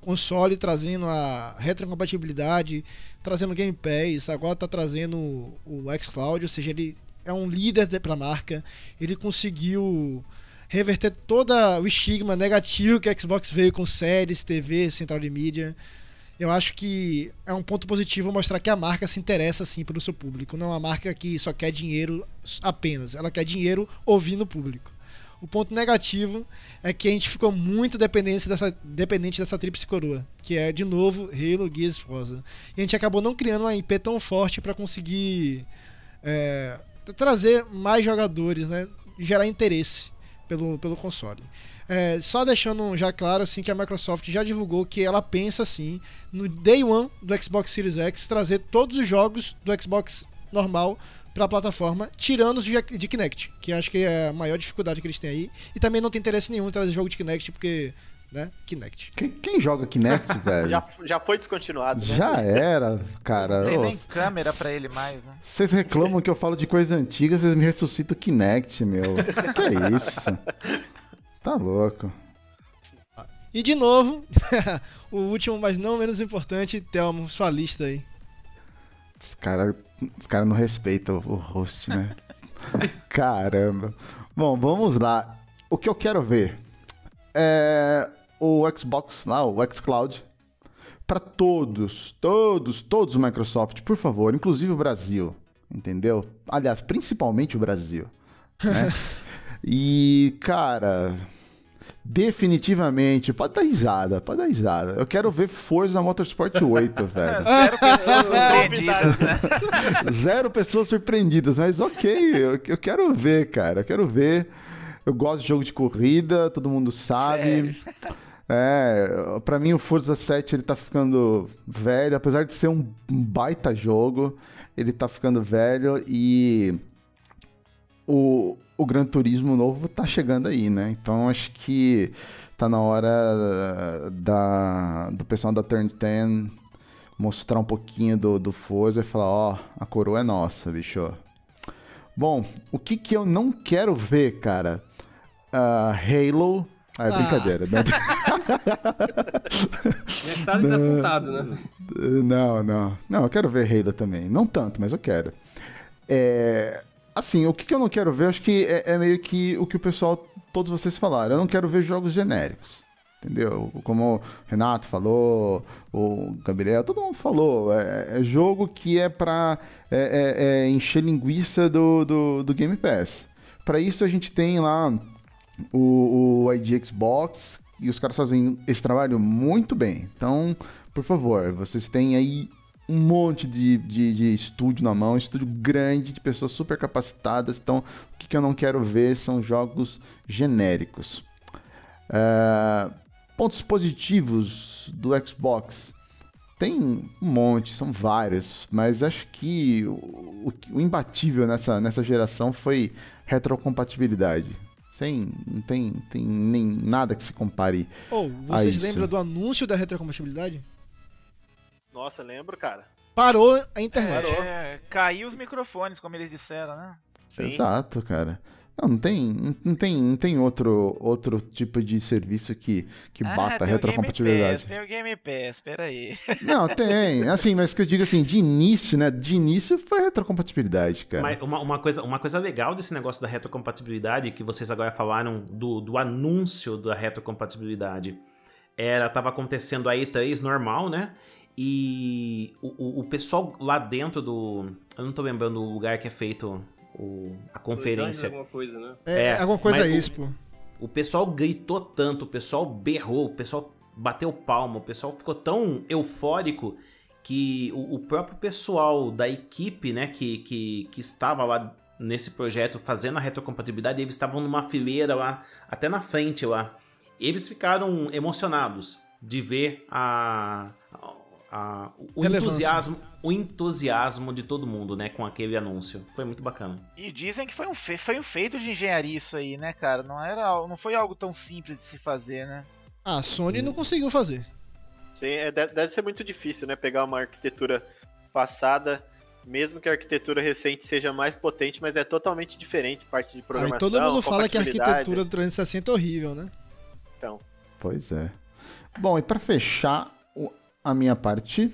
console, trazendo a retrocompatibilidade, trazendo Game Pass, agora está trazendo o xCloud, ou seja, ele é um líder para a marca. Ele conseguiu reverter todo o estigma negativo que a Xbox veio com séries, TV, central de mídia. Eu acho que é um ponto positivo mostrar que a marca se interessa assim pelo seu público. Não é uma marca que só quer dinheiro apenas. Ela quer dinheiro ouvindo o público. O ponto negativo é que a gente ficou muito dependente dessa, dependente dessa tríplice coroa, que é, de novo, Halo, Gears Forza. E a gente acabou não criando uma IP tão forte para conseguir é, trazer mais jogadores, né? gerar interesse pelo, pelo console. É, só deixando já claro assim que a Microsoft já divulgou que ela pensa assim no day one do Xbox Series X trazer todos os jogos do Xbox normal para a plataforma, tirando os de, Kinect, que acho que é a maior dificuldade que eles têm aí. E também não tem interesse nenhum em trazer jogo de Kinect, porque né? Kinect. Quem, quem joga Kinect, velho? Já, já foi descontinuado, né? Já era, cara. Não tem nem câmera pra ele mais, né? Vocês reclamam que eu falo de coisa antiga, vocês me ressuscitam Kinect, meu. Que, que é isso? Tá louco. E de novo, o último, mas não menos importante, Thelmo, sua lista aí. Os caras os cara não respeitam o host, né? Caramba. Bom, vamos lá. O que eu quero ver é o Xbox lá, o xCloud, para todos, todos, todos o Microsoft, por favor, inclusive o Brasil, entendeu? Aliás, principalmente o Brasil, né? e, cara, definitivamente, pode dar risada, pode dar risada. Eu quero ver Forza Motorsport 8, velho. Zero pessoas surpreendidas, né? Zero pessoas surpreendidas, mas ok, eu, eu quero ver, cara. Eu quero ver. Eu gosto de jogo de corrida, todo mundo sabe. É, pra mim o Forza 7 ele tá ficando velho, apesar de ser um um baita jogo, ele tá ficando velho e o, o Gran Turismo novo tá chegando aí, né? Então acho que tá na hora da, do pessoal da Turn 10 mostrar um pouquinho do, do Forza e falar, ó, a coroa é nossa, bicho. Bom, o que que eu não quero ver, cara? Ah, Halo... Ah, é Ah. brincadeira, né? Tá desapontado, né? Não, não. Não, eu quero ver Halo também. Não tanto, mas eu quero. É, assim, o que, que eu não quero ver, acho que é, é meio que o que o pessoal, todos vocês falaram. Eu não quero ver jogos genéricos. Entendeu? Como o Renato falou, o Gabriel, todo mundo falou. É, é jogo que é pra é, é- é encher linguiça do, do, do Game Pass. Pra isso a gente tem lá o, o ID Xbox e os caras fazem esse trabalho muito bem. Então, por favor, vocês têm aí um monte de, de, de estúdio na mão, estúdio grande, de pessoas super capacitadas. Então, o que, que eu não quero ver são jogos genéricos. É, pontos positivos do Xbox. Tem um monte, são vários, mas acho que o, o- imbatível nessa, nessa geração foi retrocompatibilidade. Sem, não tem, tem nem nada que se compare. Ou, vocês isso. lembram do anúncio da retrocompatibilidade? Nossa, lembro, cara. Parou a internet. Parou. É, caiu os microfones, como eles disseram, né? Sim. Exato, cara. Não, não tem, não tem, não tem outro, outro tipo de serviço que, que Ah, bata a tem o Game retrocompatibilidade. Pass, tem o Game Pass, peraí. Não, tem. Assim, mas que eu digo assim, de início, né? De início foi retrocompatibilidade, cara. Mas uma, uma coisa, uma coisa legal desse negócio da retrocompatibilidade, que vocês agora falaram do, do anúncio da retrocompatibilidade, era tava acontecendo a E3 normal, né? E o, o, o pessoal lá dentro do. Eu não tô lembrando o lugar que é feito o, a conferência. Alguma coisa, né? É, É, alguma coisa isso, pô. O pessoal gritou tanto, o pessoal berrou, o pessoal bateu palma, o pessoal ficou tão eufórico que o, o próprio pessoal da equipe, né, que, que, que estava lá nesse projeto fazendo a retrocompatibilidade, eles estavam numa fileira lá, até na frente lá. Eles ficaram emocionados de ver a, a- o entusiasmo, o entusiasmo de todo mundo, né, com aquele anúncio. Foi muito bacana. E dizem que foi um, fe- foi um feito de engenharia isso aí, né, cara? Não, era, não foi algo tão simples de se fazer, né? Ah, a Sony não conseguiu fazer. Sim, é, deve, ser muito difícil, né? Pegar uma arquitetura passada, mesmo que a arquitetura recente seja mais potente, mas é totalmente diferente, parte de Aí programação, todo mundo fala que a arquitetura do 360 é horrível, né? Então, Pois é. Bom, e pra fechar a minha parte,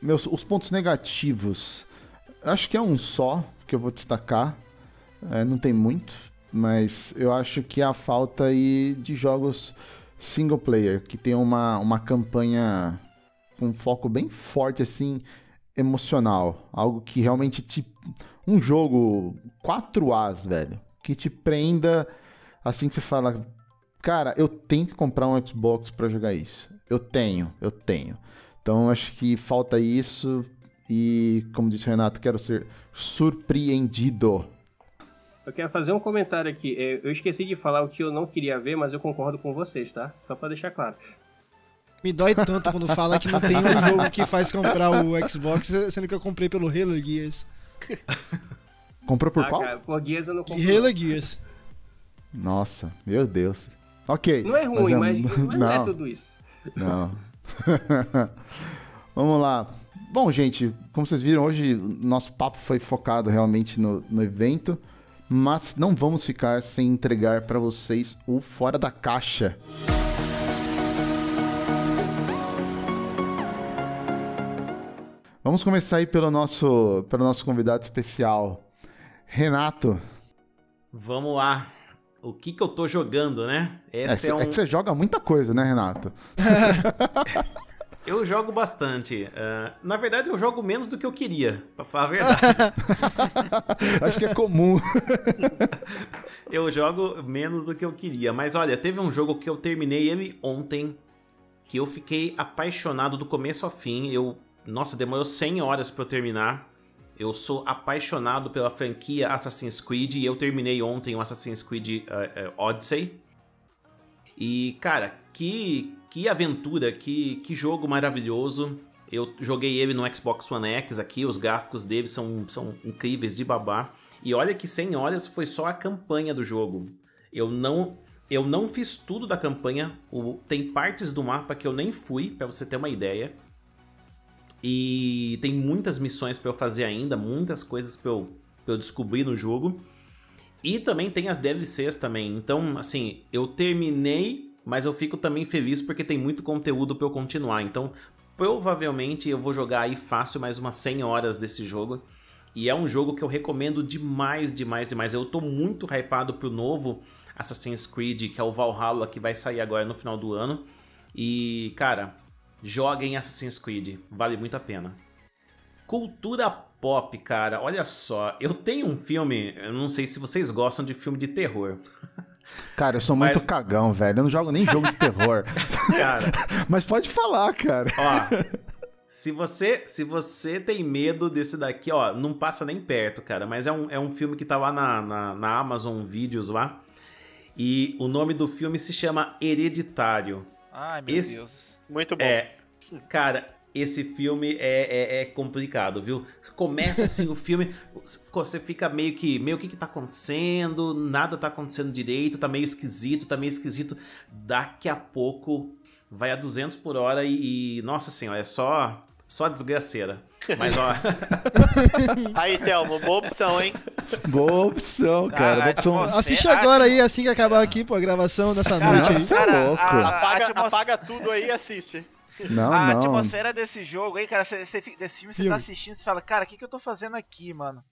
meus, os pontos negativos. Acho que é um só que eu vou destacar. É, não tem muito, mas eu acho que é a falta aí de jogos single player, que tem uma, uma campanha com foco bem forte, assim, emocional. Algo que realmente te. Um jogo 4As, velho. Que te prenda assim que você fala, cara, eu tenho que comprar um Xbox pra jogar isso. Eu tenho, eu tenho. Então acho que falta isso e, como disse o Renato, quero ser surpreendido. Eu quero fazer um comentário aqui. É, Eu esqueci de falar o que eu não queria ver, mas eu concordo com vocês, tá? Só pra deixar claro. Me dói tanto quando fala que não tem um jogo que faz comprar o Xbox, sendo que eu comprei pelo Halo Gears. Comprou por ah, qual? cara, por Gears eu não compro. Halo Gears. Nossa, meu Deus. Ok. Não é ruim, mas, mas não. é não, tudo isso. Não. Vamos lá. Bom, gente, como vocês viram, hoje nosso papo foi focado realmente no, no evento, mas não vamos ficar sem entregar para vocês o Fora da Caixa. Vamos começar aí pelo nosso, pelo nosso convidado especial, Renato. Vamos lá. O que que eu tô jogando, né? É, Esse cê- é, um... é que você joga muita coisa, né, Renato? Eu jogo bastante. Ah, na verdade, eu jogo menos do que eu queria, pra falar a verdade. Acho que é comum. eu jogo menos do que eu queria. Mas olha, teve um jogo que eu terminei ele ontem, que eu fiquei apaixonado do começo ao fim. Eu, nossa, demorou 100 horas pra eu terminar. Eu sou apaixonado pela franquia Assassin's Creed e eu terminei ontem o Assassin's Creed eh, eh, Odyssey. E, cara, que, que aventura, que, que jogo maravilhoso. Eu joguei ele no Xbox One X aqui, os gráficos dele são, são incríveis de babar. E olha que 100 horas foi só a campanha do jogo. Eu não eu não fiz tudo da campanha. Tem partes do mapa que eu nem fui, pra você ter uma ideia. E tem muitas missões pra eu fazer ainda, muitas coisas pra eu, pra eu descobrir no jogo. E também tem as DLCs também. Então, assim, eu terminei, mas eu fico também feliz porque tem muito conteúdo pra eu continuar. Então, provavelmente eu vou jogar aí fácil mais umas 100 horas desse jogo. E é um jogo que eu recomendo demais, demais, demais. Eu tô muito hypado pro novo Assassin's Creed, que é o Valhalla, que vai sair agora no final do ano. E, cara, joguem Assassin's Creed, vale muito a pena. Cultura pop, cara, olha só. Eu tenho um filme, eu não sei se vocês gostam de filme de terror. Cara, eu sou Mas- muito cagão, velho. Eu não jogo nem jogo de terror. Cara, Mas pode falar, cara. ó. Se você, se você tem medo desse daqui, ó, não passa nem perto, cara. Mas é um, é um filme que tá lá na, na, na Amazon Videos lá. E o nome do filme se chama Hereditário. Ai, meu Esse- Deus. Muito bom. É, cara, esse filme é, é, é complicado, viu? Começa assim o filme, você fica meio que, meio que que tá acontecendo, nada tá acontecendo direito, tá meio esquisito, tá meio esquisito. Daqui a pouco vai a 200 por hora e, e, nossa senhora, é só só desgraceira. Mas ó, Aí, Thelmo, boa opção, hein? Boa opção, cara. Cara, Boa opção. você- Assiste agora aí, assim que acabar aqui, pô, a gravação dessa Cara, noite aí. Você é louco. a- Apaga, apaga tudo aí e assiste. Não, a não. atmosfera desse jogo aí, cara, cê, cê desse filme você tá assistindo e fala, cara, o que, que eu tô fazendo aqui, mano?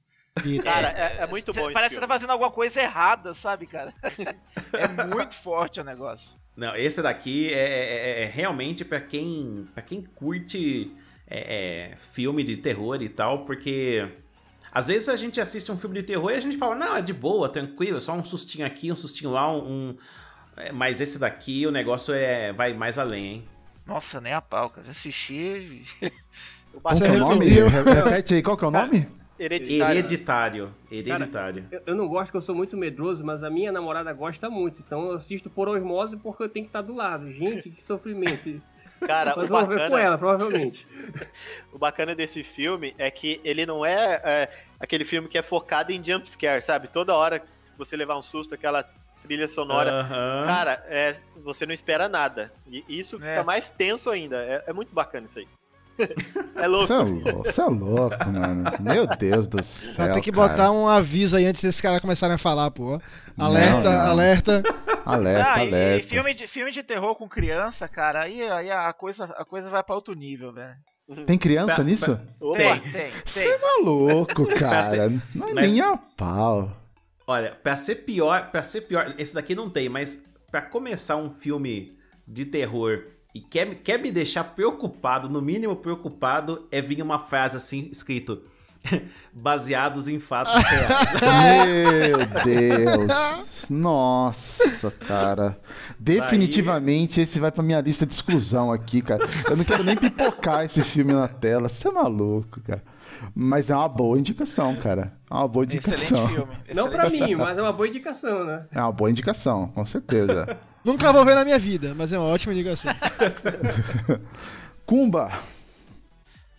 Cara, é, é muito Cê- bom Parece que você tá fazendo alguma coisa errada, sabe, cara? é muito forte o negócio. Não, esse daqui é, é- é realmente pra quem, pra quem curte é, é, filme de terror e tal, porque às vezes a gente assiste um filme de terror e a gente fala, não, é de boa, tranquilo, é só um sustinho aqui, um sustinho lá, um. um- é, mas esse daqui, o negócio é vai mais além, hein? Nossa, nem a pau, cara. Já assisti. Qual que é o nome? Repete aí, qual que é o nome? hereditário. Hereditário. Hereditário. Eu, eu não gosto que eu sou muito medroso, mas a minha namorada gosta muito. Então eu assisto por osmose porque eu tenho que estar do lado. Gente, que sofrimento. Cara, Mas o eu vou ver com bacana, ela, provavelmente. o bacana desse filme é que ele não é, é, aquele filme que é focado em jumpscare, sabe? Toda hora que você levar um susto, aquela trilha sonora. Aham. Cara, é, você não espera nada. E isso fica É. mais tenso ainda. É, é muito bacana isso aí. É louco. Você é louco, você é louco, mano. Meu Deus do céu. Vai ter que cara. botar um aviso aí antes desses caras começarem a falar, pô. Alerta, Não, não. alerta. Alerta, Ah, e- alerta. E, filme, de, filme de terror com criança, cara, aí, aí a, coisa, a coisa vai pra outro nível, velho. Tem criança Pra- nisso? Opa. Tem, tem, Você tem. é maluco, cara. Não é Mas- nem a pau. Olha, pra ser pior, para ser pior, esse daqui não tem, mas pra começar um filme de terror e quer, quer me deixar preocupado, no mínimo preocupado, é vir uma frase assim escrito: baseados em fatos reais. Meu Deus. Nossa, cara. Definitivamente esse vai pra minha lista de exclusão aqui, cara. Eu não quero nem pipocar esse filme na tela. Você é maluco, cara. Mas é uma boa indicação, cara. É uma boa indicação. Excelente filme. Não excelente pra filme. mim, mas é uma boa indicação, né? É uma boa indicação, com certeza. Nunca vou ver na minha vida, mas é uma ótima ligação. Kumba.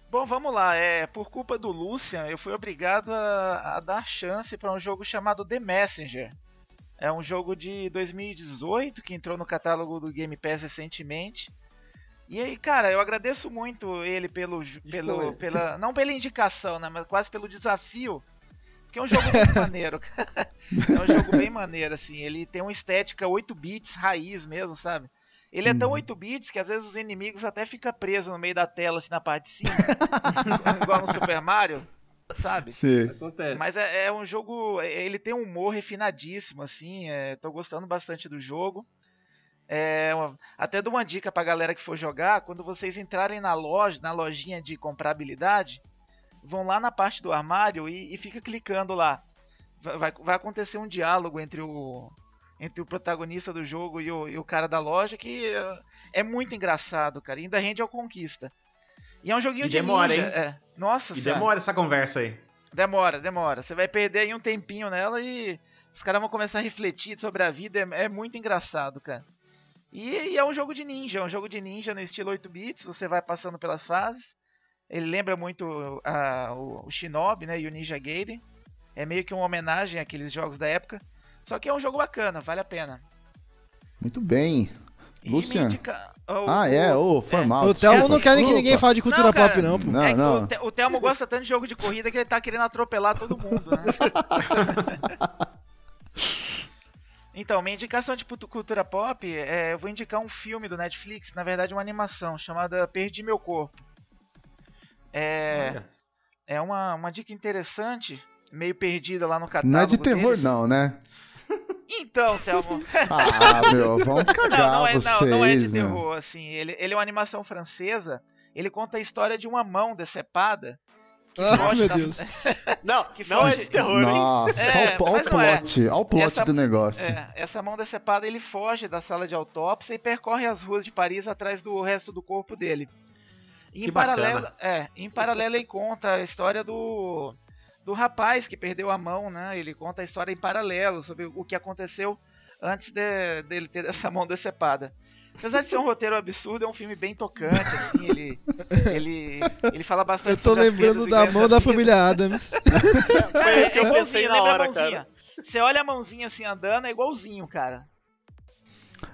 Bom, vamos lá. É, por culpa do Lucian, eu fui obrigado a, a dar chance para um jogo chamado The Messenger. É um jogo de 2018 que entrou no catálogo do Game Pass recentemente. E aí, cara, eu agradeço muito ele pelo, pelo pela não pela indicação, né, mas quase pelo desafio. Porque é um jogo muito maneiro. cara. É um jogo bem maneiro assim. Ele tem uma estética 8 bits raiz mesmo, sabe? Ele é tão 8 bits que às vezes os inimigos até ficam presos no meio da tela, assim, na parte de cima. igual no Super Mario, sabe? Sim. Acontece. Mas é, é um jogo. é- Ele tem um humor refinadíssimo, assim. É, tô gostando bastante do jogo. É, uma- até dou uma dica pra galera que for jogar: quando vocês entrarem na loja, na lojinha de comprabilidade, vão lá na parte do armário e, e fica clicando lá. Vai, vai- acontecer um diálogo entre o, entre o protagonista do jogo e o, e o cara da loja que é, é muito engraçado, cara. E ainda rende ao conquista. E é um joguinho E de demora, ninja. hein? É. Nossa E senhora. demora essa conversa aí. Demora, demora. Você vai perder aí um tempinho nela e os caras vão começar a refletir sobre a vida. É, é muito engraçado, cara. E, e é um jogo de ninja, é um jogo de ninja no estilo 8 bits. Você vai passando pelas fases. Ele lembra muito a- o, o Shinobi, né? E o Ninja Gaiden. É meio que uma homenagem àqueles jogos da época. Só que é um jogo bacana, vale a pena. Muito bem. Lucian? indica- o- Ah, é? o- Ô, foi mal. o Thelmo não quer nem que ninguém fale de cultura Não, cara. pop, não, pô. Não, é não. O, o Thelmo gosta tanto de jogo de corrida que ele tá querendo atropelar todo mundo, né? então, minha indicação de cultura pop é. Eu vou indicar um filme do Netflix, na verdade, uma animação chamada Perdi Meu Corpo. É, Olha. é uma, uma dica interessante, meio perdida lá no catálogo. Não é de terror, deles. não, né? Então, Thelmo. Ah, meu, vamos cagar Não, não é, vocês, não, não é de meu. terror, assim. Ele, ele é uma animação francesa. Ele conta a história de uma mão decepada. que Ah, foge meu da- Deus. Não, Que não é foge- de terror, hein? Nossa, É, olha o é. plot, olha o plot Essa- do negócio. É, essa mão decepada ele foge da sala de autópsia e percorre as ruas de Paris atrás do resto do corpo dele. E Que em paralelo, bacana. é, em paralelo ele conta a história do do rapaz que perdeu a mão, né? Ele conta a história em paralelo sobre o que aconteceu antes de- dele ter essa mão decepada. Apesar de ser um roteiro absurdo, é um filme bem tocante, assim, ele ele ele fala bastante Eu tô lembrando da mão da família Adams. Foi o que eu igualzinho, pensei na hora, mãozinha. Você olha a mãozinha assim andando, é igualzinho, cara.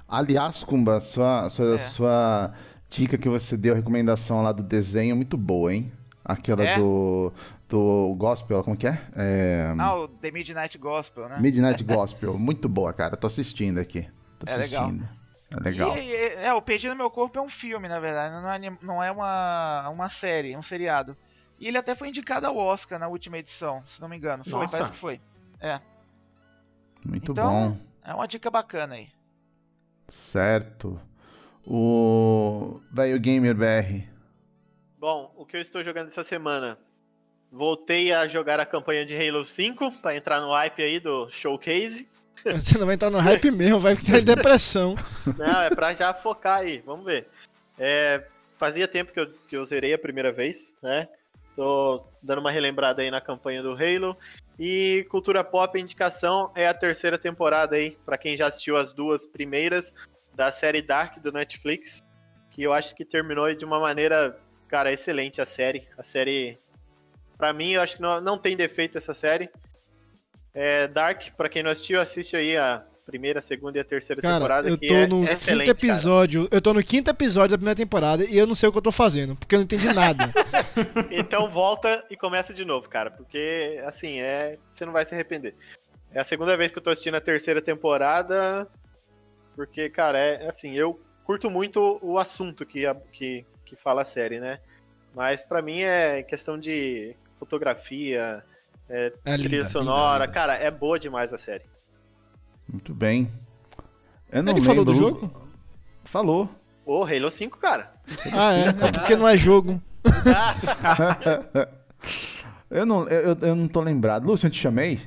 Aliás, Kumba, sua, sua, É. sua dica que você deu, a recomendação lá do desenho, muito boa, hein? Aquela É? do, do Gospel, como que é? é Ah, o The Midnight Gospel, né? Midnight Gospel, muito boa, cara. Tô assistindo aqui. Tô É legal. assistindo. É legal. E, e- é, o Perdido no Meu Corpo é um filme, na verdade, não é, não é uma, uma série, é um seriado. E ele até foi indicado ao Oscar na última edição, se não me engano. Foi, Nossa. parece que foi. É, Muito então- bom. é uma dica bacana aí. Certo. O. Velho Gamer BR. Bom, o que eu estou jogando essa semana? Voltei a jogar a campanha de Halo 5 para entrar no hype aí do showcase. Você não vai entrar no hype mesmo, vai ter depressão. Não, é pra já focar aí, vamos ver. É, fazia tempo que eu, que eu zerei a primeira vez, né? Tô dando uma relembrada aí na campanha do Halo. E Cultura Pop, a indicação é a terceira temporada aí, pra quem já assistiu as duas primeiras da série Dark do Netflix, que eu acho que terminou de uma maneira, cara, excelente a série. A série, pra mim, eu acho que não, não tem defeito essa série. É, Dark, pra quem não assistiu, assiste aí a primeira, segunda e a terceira Cara, temporada, eu que tô é no excelente, quinto cara. episódio. Eu tô no quinto episódio da primeira temporada e eu não sei o que eu tô fazendo, porque eu não entendi nada. Então volta e começa de novo, cara, porque assim, é, você não vai se arrepender. É a segunda vez que eu tô assistindo a terceira temporada, porque, cara, é assim, eu curto muito o assunto que, a- que, que fala a série, né? Mas pra mim é questão de fotografia, é, É trilha linda, sonora, linda. cara, é boa demais a série. Muito bem. Eu não Ele falou do lembro- jogo? Falou. Ô, Halo 5, cara. Ah, é. É porque não é jogo. Eu não, eu, eu não tô lembrado. Lúcio, eu te chamei?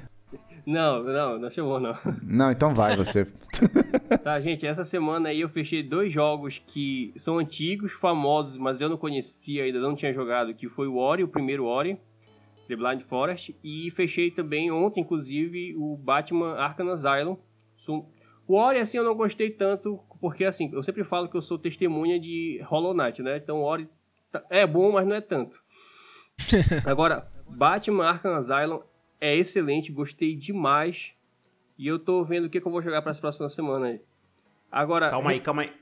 Não, não, não chamou não. Não, então vai você. Tá, gente, essa semana aí eu fechei dois jogos que são antigos, famosos, mas eu não conhecia ainda, não tinha jogado, que foi o Ori, o primeiro Ori, The Blind Forest, e fechei também ontem, inclusive, o Batman Arkham Asylum. O Ori, assim, eu não gostei tanto, porque, assim, eu sempre falo que eu sou testemunha de Hollow Knight, né? Então, o Ori tá- é bom, mas não é tanto. Agora, Batman Arkham Asylum é excelente, gostei demais. E eu tô vendo o que, que eu vou jogar para as próximas semanas aí. Agora, Calma aí, calma aí.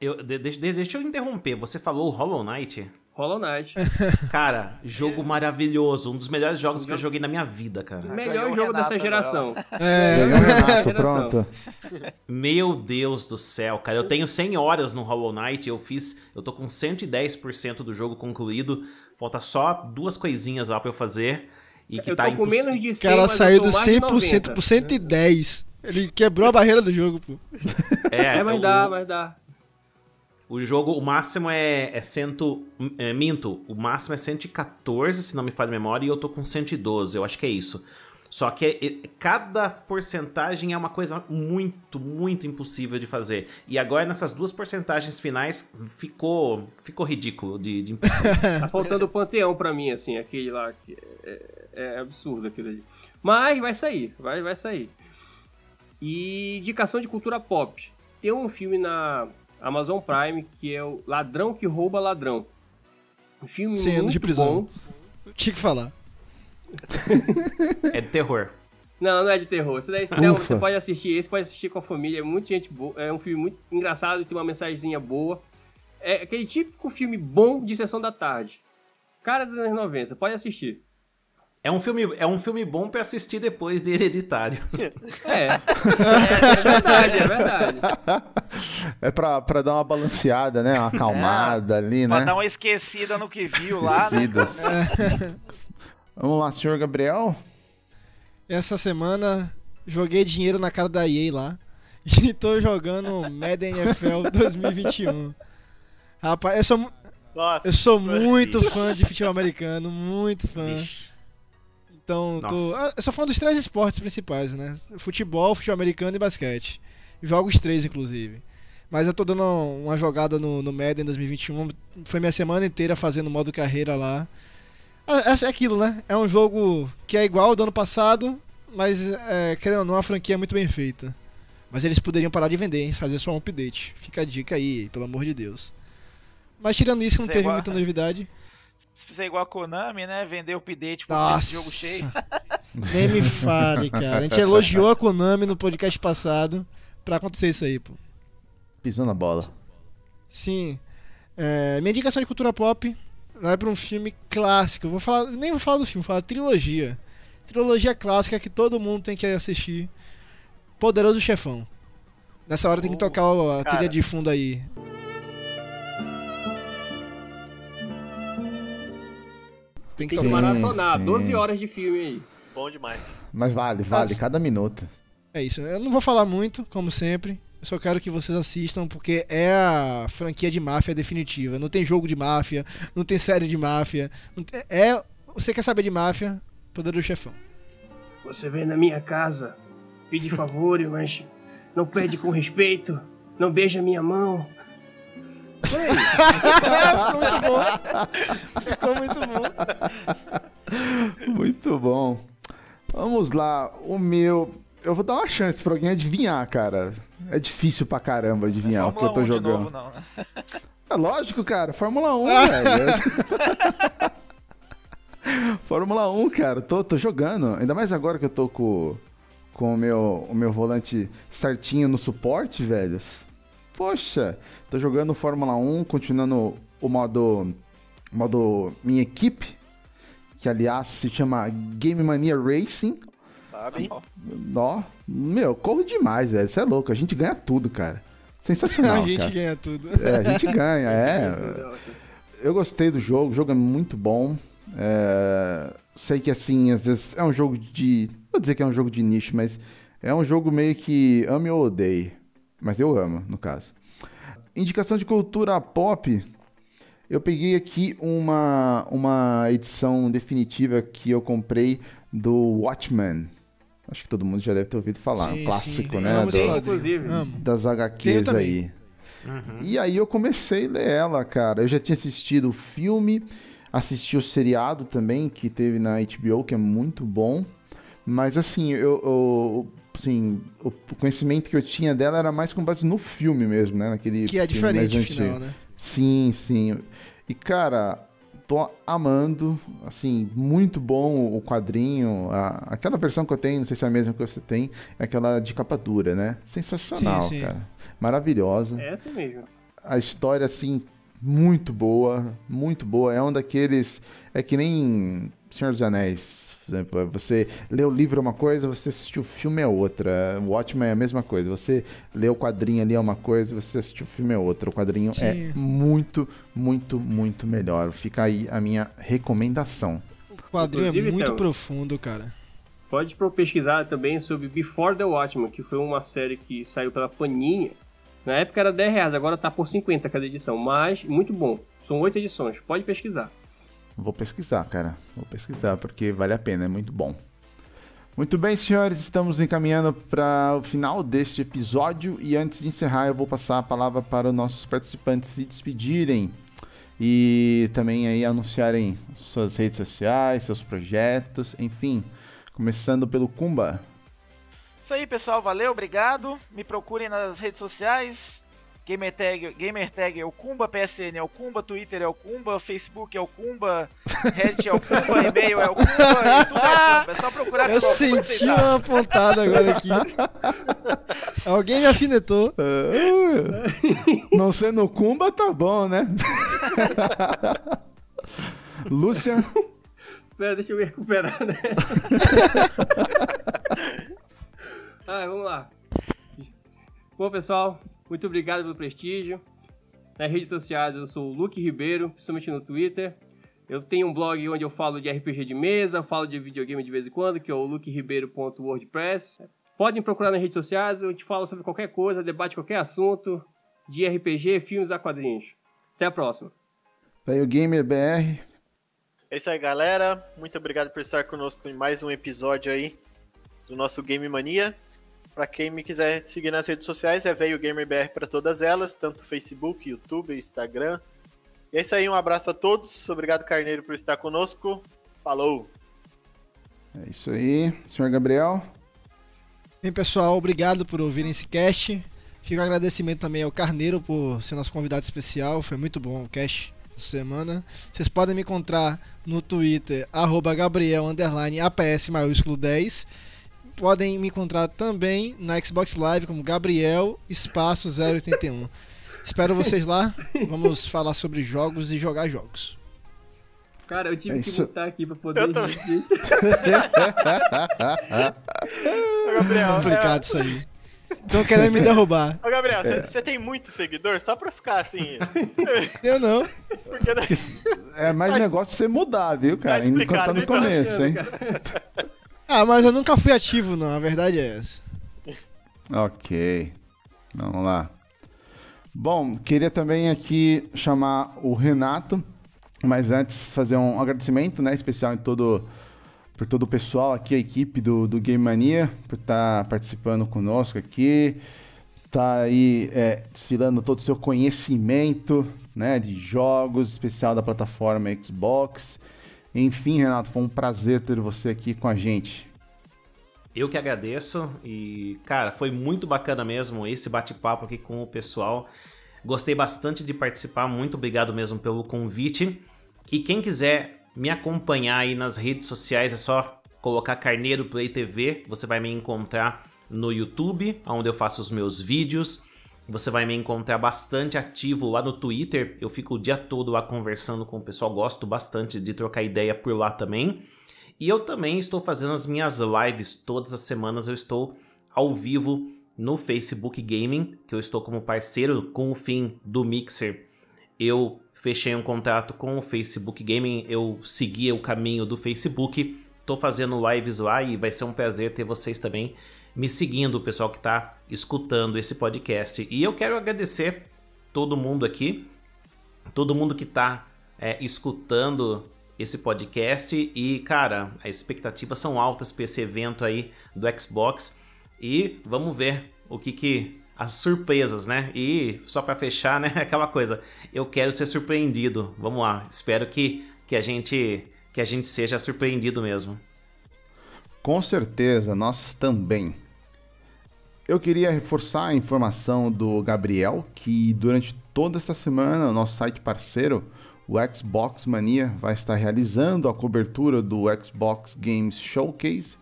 Eu, de- de- de- deixa eu interromper. Você falou Hollow Knight? Hollow Knight. Cara, jogo maravilhoso. Um dos melhores jogos que eu joguei na minha vida, cara. Melhor Ganhou o jogo Renato dessa geração. É, Ganhou o Renato, pronto. Meu Deus do céu, cara. Eu tenho 100 horas no Hollow Knight. Eu fiz. Eu tô com 110% do jogo concluído. Falta só duas coisinhas lá pra eu fazer. E que eu tá tô com menos de o 100, cara mas eu saiu do mais de 100% 90. pro 110. Ele quebrou a barreira do jogo, pô. É, É, mas o- dá, mas dá. O jogo, o máximo é, é cento. É, minto, o máximo é 114, se não me falha a memória, e eu tô com 112, eu acho que é isso. Só que é- é- cada porcentagem é uma coisa muito, muito impossível de fazer. E agora nessas duas porcentagens finais ficou ficou ridículo de, de impossível. Tá faltando o Panteão pra mim, assim, aquele lá. que é, é absurdo aquilo ali. Mas vai sair, vai, vai sair. E indicação de cultura pop. Tem um filme na Amazon Prime que é o Ladrão que Rouba Ladrão. Um filme anos muito de prisão. bom. Tinha que falar. é de terror. Não, não é de terror. Esse daí, não, Ufa. você pode assistir. Esse pode assistir com a família. É muito gente boa. É um filme muito engraçado, tem uma mensagenzinha boa. É aquele típico filme bom de sessão da tarde. Cara dos anos 90, pode assistir. É um filme, é um filme bom pra assistir depois de Hereditário. É. é verdade, é verdade. É pra, pra dar uma balanceada, né? Uma acalmada ali, Pra né? dar uma esquecida no que viu lá, né? Vamos lá, senhor Gabriel. Essa semana joguei dinheiro na cara da EA lá. E tô jogando Madden NFL 2021. Rapaz, eu sou, Nossa. eu sou muito fã de futebol americano, muito fã. Vixe. Então, tô, ah, eu sou fã dos três esportes principais, né? Futebol, futebol americano e basquete. Jogo os três, inclusive. Mas eu tô dando uma jogada no, no Madden 2021. Foi minha semana inteira fazendo modo carreira lá. Ah, É, é aquilo, né? É um jogo que é igual ao do ano passado, mas, é, querendo ou não, a franquia é muito bem feita. Mas eles poderiam parar de vender, hein? Fazer só um update. Fica a dica aí, pelo amor de Deus. Mas tirando isso, não é teve igual- muita novidade. Se fizer igual a Konami, né? Vender o update por Nossa. jogo cheio. Nem me fale, cara. A gente elogiou a Konami no podcast passado pra acontecer isso aí, pô. Pisou na bola. Sim. É, minha indicação de cultura pop vai pra um filme clássico. Vou falar, nem vou falar do filme, vou falar da trilogia. Trilogia clássica que todo mundo tem que assistir. Poderoso Chefão. Nessa hora tem que Oh, tocar a cara. trilha de fundo aí. Tem que Tem que tocar. maratonar. sim. 12 horas de filme aí. Bom demais. Mas vale, vale, Ah, cada minuto. É isso. Eu não vou falar muito, como sempre. Eu só quero que vocês assistam, porque é a franquia de máfia definitiva. Não tem jogo de máfia, não tem série de máfia. tem- É. Você quer saber de máfia? Poder do chefão. Você vem na minha casa, pede favores, mas não pede com respeito, não beija minha mão. Foi aí. Ficou muito bom. Ficou muito bom. Muito bom. Vamos lá, o meu. Eu vou dar uma chance pra alguém adivinhar, cara. É difícil pra caramba adivinhar o que eu tô 1 de jogando. novo, não, né? É lógico, cara. Fórmula 1, velho. Fórmula 1, cara. Tô, tô jogando. Ainda mais agora que eu tô com, com o, meu, o meu volante certinho no suporte, velho. Poxa, tô jogando Fórmula 1, continuando o modo, modo minha equipe, que aliás se chama Game Mania Racing. Sabe? Ó, meu, corro demais, velho. Você é louco. A gente ganha tudo, cara. Sensacional, a gente cara. ganha tudo. É, a gente ganha, é. Eu gostei do jogo, o jogo é muito bom. É, sei que assim, às vezes é um jogo de. Vou dizer que é um jogo de nicho, mas é um jogo meio que ame ou odeie. Mas eu amo, no caso. Indicação de cultura pop. Eu peguei aqui uma, uma edição definitiva que eu comprei do Watchmen. Acho que todo mundo já deve ter ouvido falar. Sim, um clássico, sim. né? Amo do- inclusive. Das HQs aí. E aí eu comecei a ler ela, cara. Eu já tinha assistido o filme, assisti o seriado também, que teve na HBO, que é muito bom. Mas assim, eu, eu- assim, o conhecimento que eu tinha dela era mais com base no filme mesmo, né? Naquele Que é mais diferente o antigo. final, né? Sim, sim. E cara, tô amando, assim, muito bom o quadrinho. A- aquela versão que eu tenho, não sei se é a mesma que você tem, é aquela de capa dura, né? Sensacional, Sim, sim. cara. Maravilhosa. É essa mesmo. A história, assim, muito boa, muito boa. É um daqueles. É que nem Senhor dos Anéis. Por exemplo, você lê o livro é uma coisa, você assistiu o filme é outra. O Watchmen é a mesma coisa. Você lê o quadrinho ali é uma coisa, você assistiu o filme é outra. O quadrinho é Sim. muito, muito, muito melhor. Fica aí a minha recomendação. O quadrinho Inclusive, é muito Théo, profundo, cara. Pode pesquisar também sobre Before the Watchmen, que foi uma série que saiu pela Panini. Na época era 10 reais, agora tá por 50 cada edição, mas muito bom. São oito edições, pode pesquisar. Vou pesquisar, cara. Vou pesquisar porque vale a pena, é muito bom. Muito bem, senhores, estamos encaminhando para o final deste episódio e antes de encerrar, eu vou passar a palavra para os nossos participantes se despedirem e também aí anunciarem suas redes sociais, seus projetos, enfim. Começando pelo Kumba. Isso aí, pessoal. Valeu, obrigado. Me procurem nas redes sociais. Gamertag, Gamertag é o Kumba, PSN é o Kumba, Twitter é o Kumba, Facebook é o Kumba, Reddit é o Kumba, e-mail é o Kumba, e tudo é o Kumba. É só procurar Eu senti uma pontada agora aqui. Alguém me afinetou. Não sendo Kumba, tá bom, né? Lúcia. Pera, deixa eu me recuperar, né? ah, vamos lá. Bom, pessoal, muito obrigado pelo prestígio. Nas redes sociais eu sou o Luke Ribeiro, principalmente no Twitter. Eu tenho um blog onde eu falo de RPG de mesa, falo de videogame de vez em quando, que é o lukeribeiro.wordpress. Podem procurar nas redes sociais, eu te falo sobre qualquer coisa, debate qualquer assunto de RPG, filmes a quadrinhos. Até a próxima. Aí o Gamer BR. É isso aí, galera. Muito obrigado por estar conosco em mais um episódio aí do nosso Game Mania. Pra quem me quiser seguir nas redes sociais, é Veio Gamer BR para todas elas, tanto Facebook, YouTube, Instagram. E é isso aí, um abraço a todos. Obrigado, Carneiro, por estar conosco. Falou! É isso aí. Senhor Gabriel. Bem, pessoal, obrigado por ouvirem esse cast. Fica o agradecimento também ao Carneiro por ser nosso convidado especial. Foi muito bom o cast essa semana. Vocês podem me encontrar no Twitter, arroba Gabriel underline APS maiúsculo 10. Podem me encontrar também na Xbox Live como Gabriel Espaço 081. Espero vocês lá. Vamos falar sobre jogos e jogar jogos. Cara, eu tive É que mutar aqui pra poder. Eu também. Gabriel, Complicado isso aí. Estão querendo me derrubar. é... Ô, Gabriel, você tem muito seguidor? Só pra ficar assim. Eu não. Porque É mais Mas- negócio você mudar, viu, cara? Tá Enquanto tá no começo, hein? Ah, mas eu nunca fui ativo, não. A verdade é essa. Ok. Vamos lá. Bom, queria também aqui chamar o Renato, mas antes fazer um agradecimento, né, especial em todo por todo o pessoal aqui, a equipe do, do Game Mania, por estar participando conosco aqui, tá aí é, desfilando todo o seu conhecimento, né, de jogos, especial da plataforma Xbox. Enfim, Renato, foi um prazer ter você aqui com a gente. Eu que agradeço e, cara, foi muito bacana mesmo esse bate-papo aqui com o pessoal. Gostei bastante de participar, muito obrigado mesmo pelo convite. E quem quiser me acompanhar aí nas redes sociais é só colocar Carneiro Play TV, você vai me encontrar no YouTube, onde eu faço os meus vídeos. Você vai me encontrar bastante ativo lá no Twitter. Eu fico o dia todo lá conversando com o pessoal, gosto bastante de trocar ideia por lá também. E eu também estou fazendo as minhas lives todas as semanas. Eu estou ao vivo no Facebook Gaming, que eu estou como parceiro com o fim do Mixer. Eu fechei um contrato com o Facebook Gaming, eu segui o caminho do Facebook. Estou fazendo lives lá e vai ser um prazer ter vocês também me seguindo, o pessoal que está escutando esse podcast. E eu quero agradecer todo mundo aqui todo mundo que está é, escutando esse podcast. E, cara, as expectativas são altas para esse evento aí do Xbox. E vamos ver o que que as surpresas, né? E só para fechar, né, aquela coisa, eu quero ser surpreendido. Vamos lá, espero que, que a gente que a gente seja surpreendido mesmo. Com certeza, nós também. Eu queria reforçar a informação do Gabriel que durante toda esta semana o nosso site parceiro, o Xbox Mania, vai estar realizando a cobertura do Xbox Games Showcase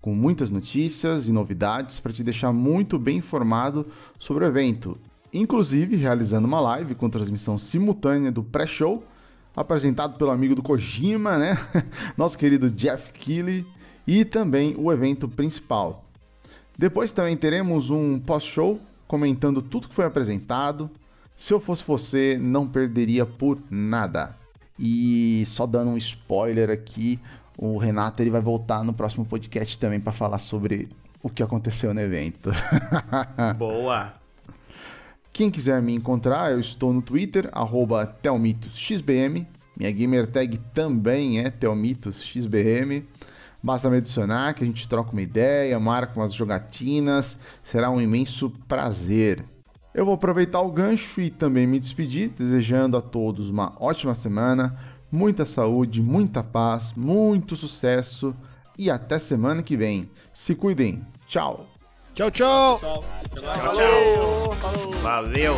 com muitas notícias e novidades para te deixar muito bem informado sobre o evento, inclusive realizando uma live com transmissão simultânea do pré-show, apresentado pelo amigo do Kojima, né? Nosso querido Jeff Keighley, e também o evento principal. Depois também teremos um pós-show comentando tudo que foi apresentado. Se eu fosse você, não perderia por nada. E só dando um spoiler aqui, o Renato ele vai voltar no próximo podcast também para falar sobre o que aconteceu no evento. Boa! Quem quiser me encontrar, eu estou no Twitter, TelmitosXBM. Minha gamer tag também é TelmitosXBM. Basta me adicionar que a gente troca uma ideia, marca umas jogatinas. Será um imenso prazer. Eu vou aproveitar o gancho e também me despedir, desejando a todos uma ótima semana muita saúde, muita paz, muito sucesso e até semana que vem. Se cuidem. Tchau. Tchau, tchau. Tchau, tchau. tchau, tchau. Valeu.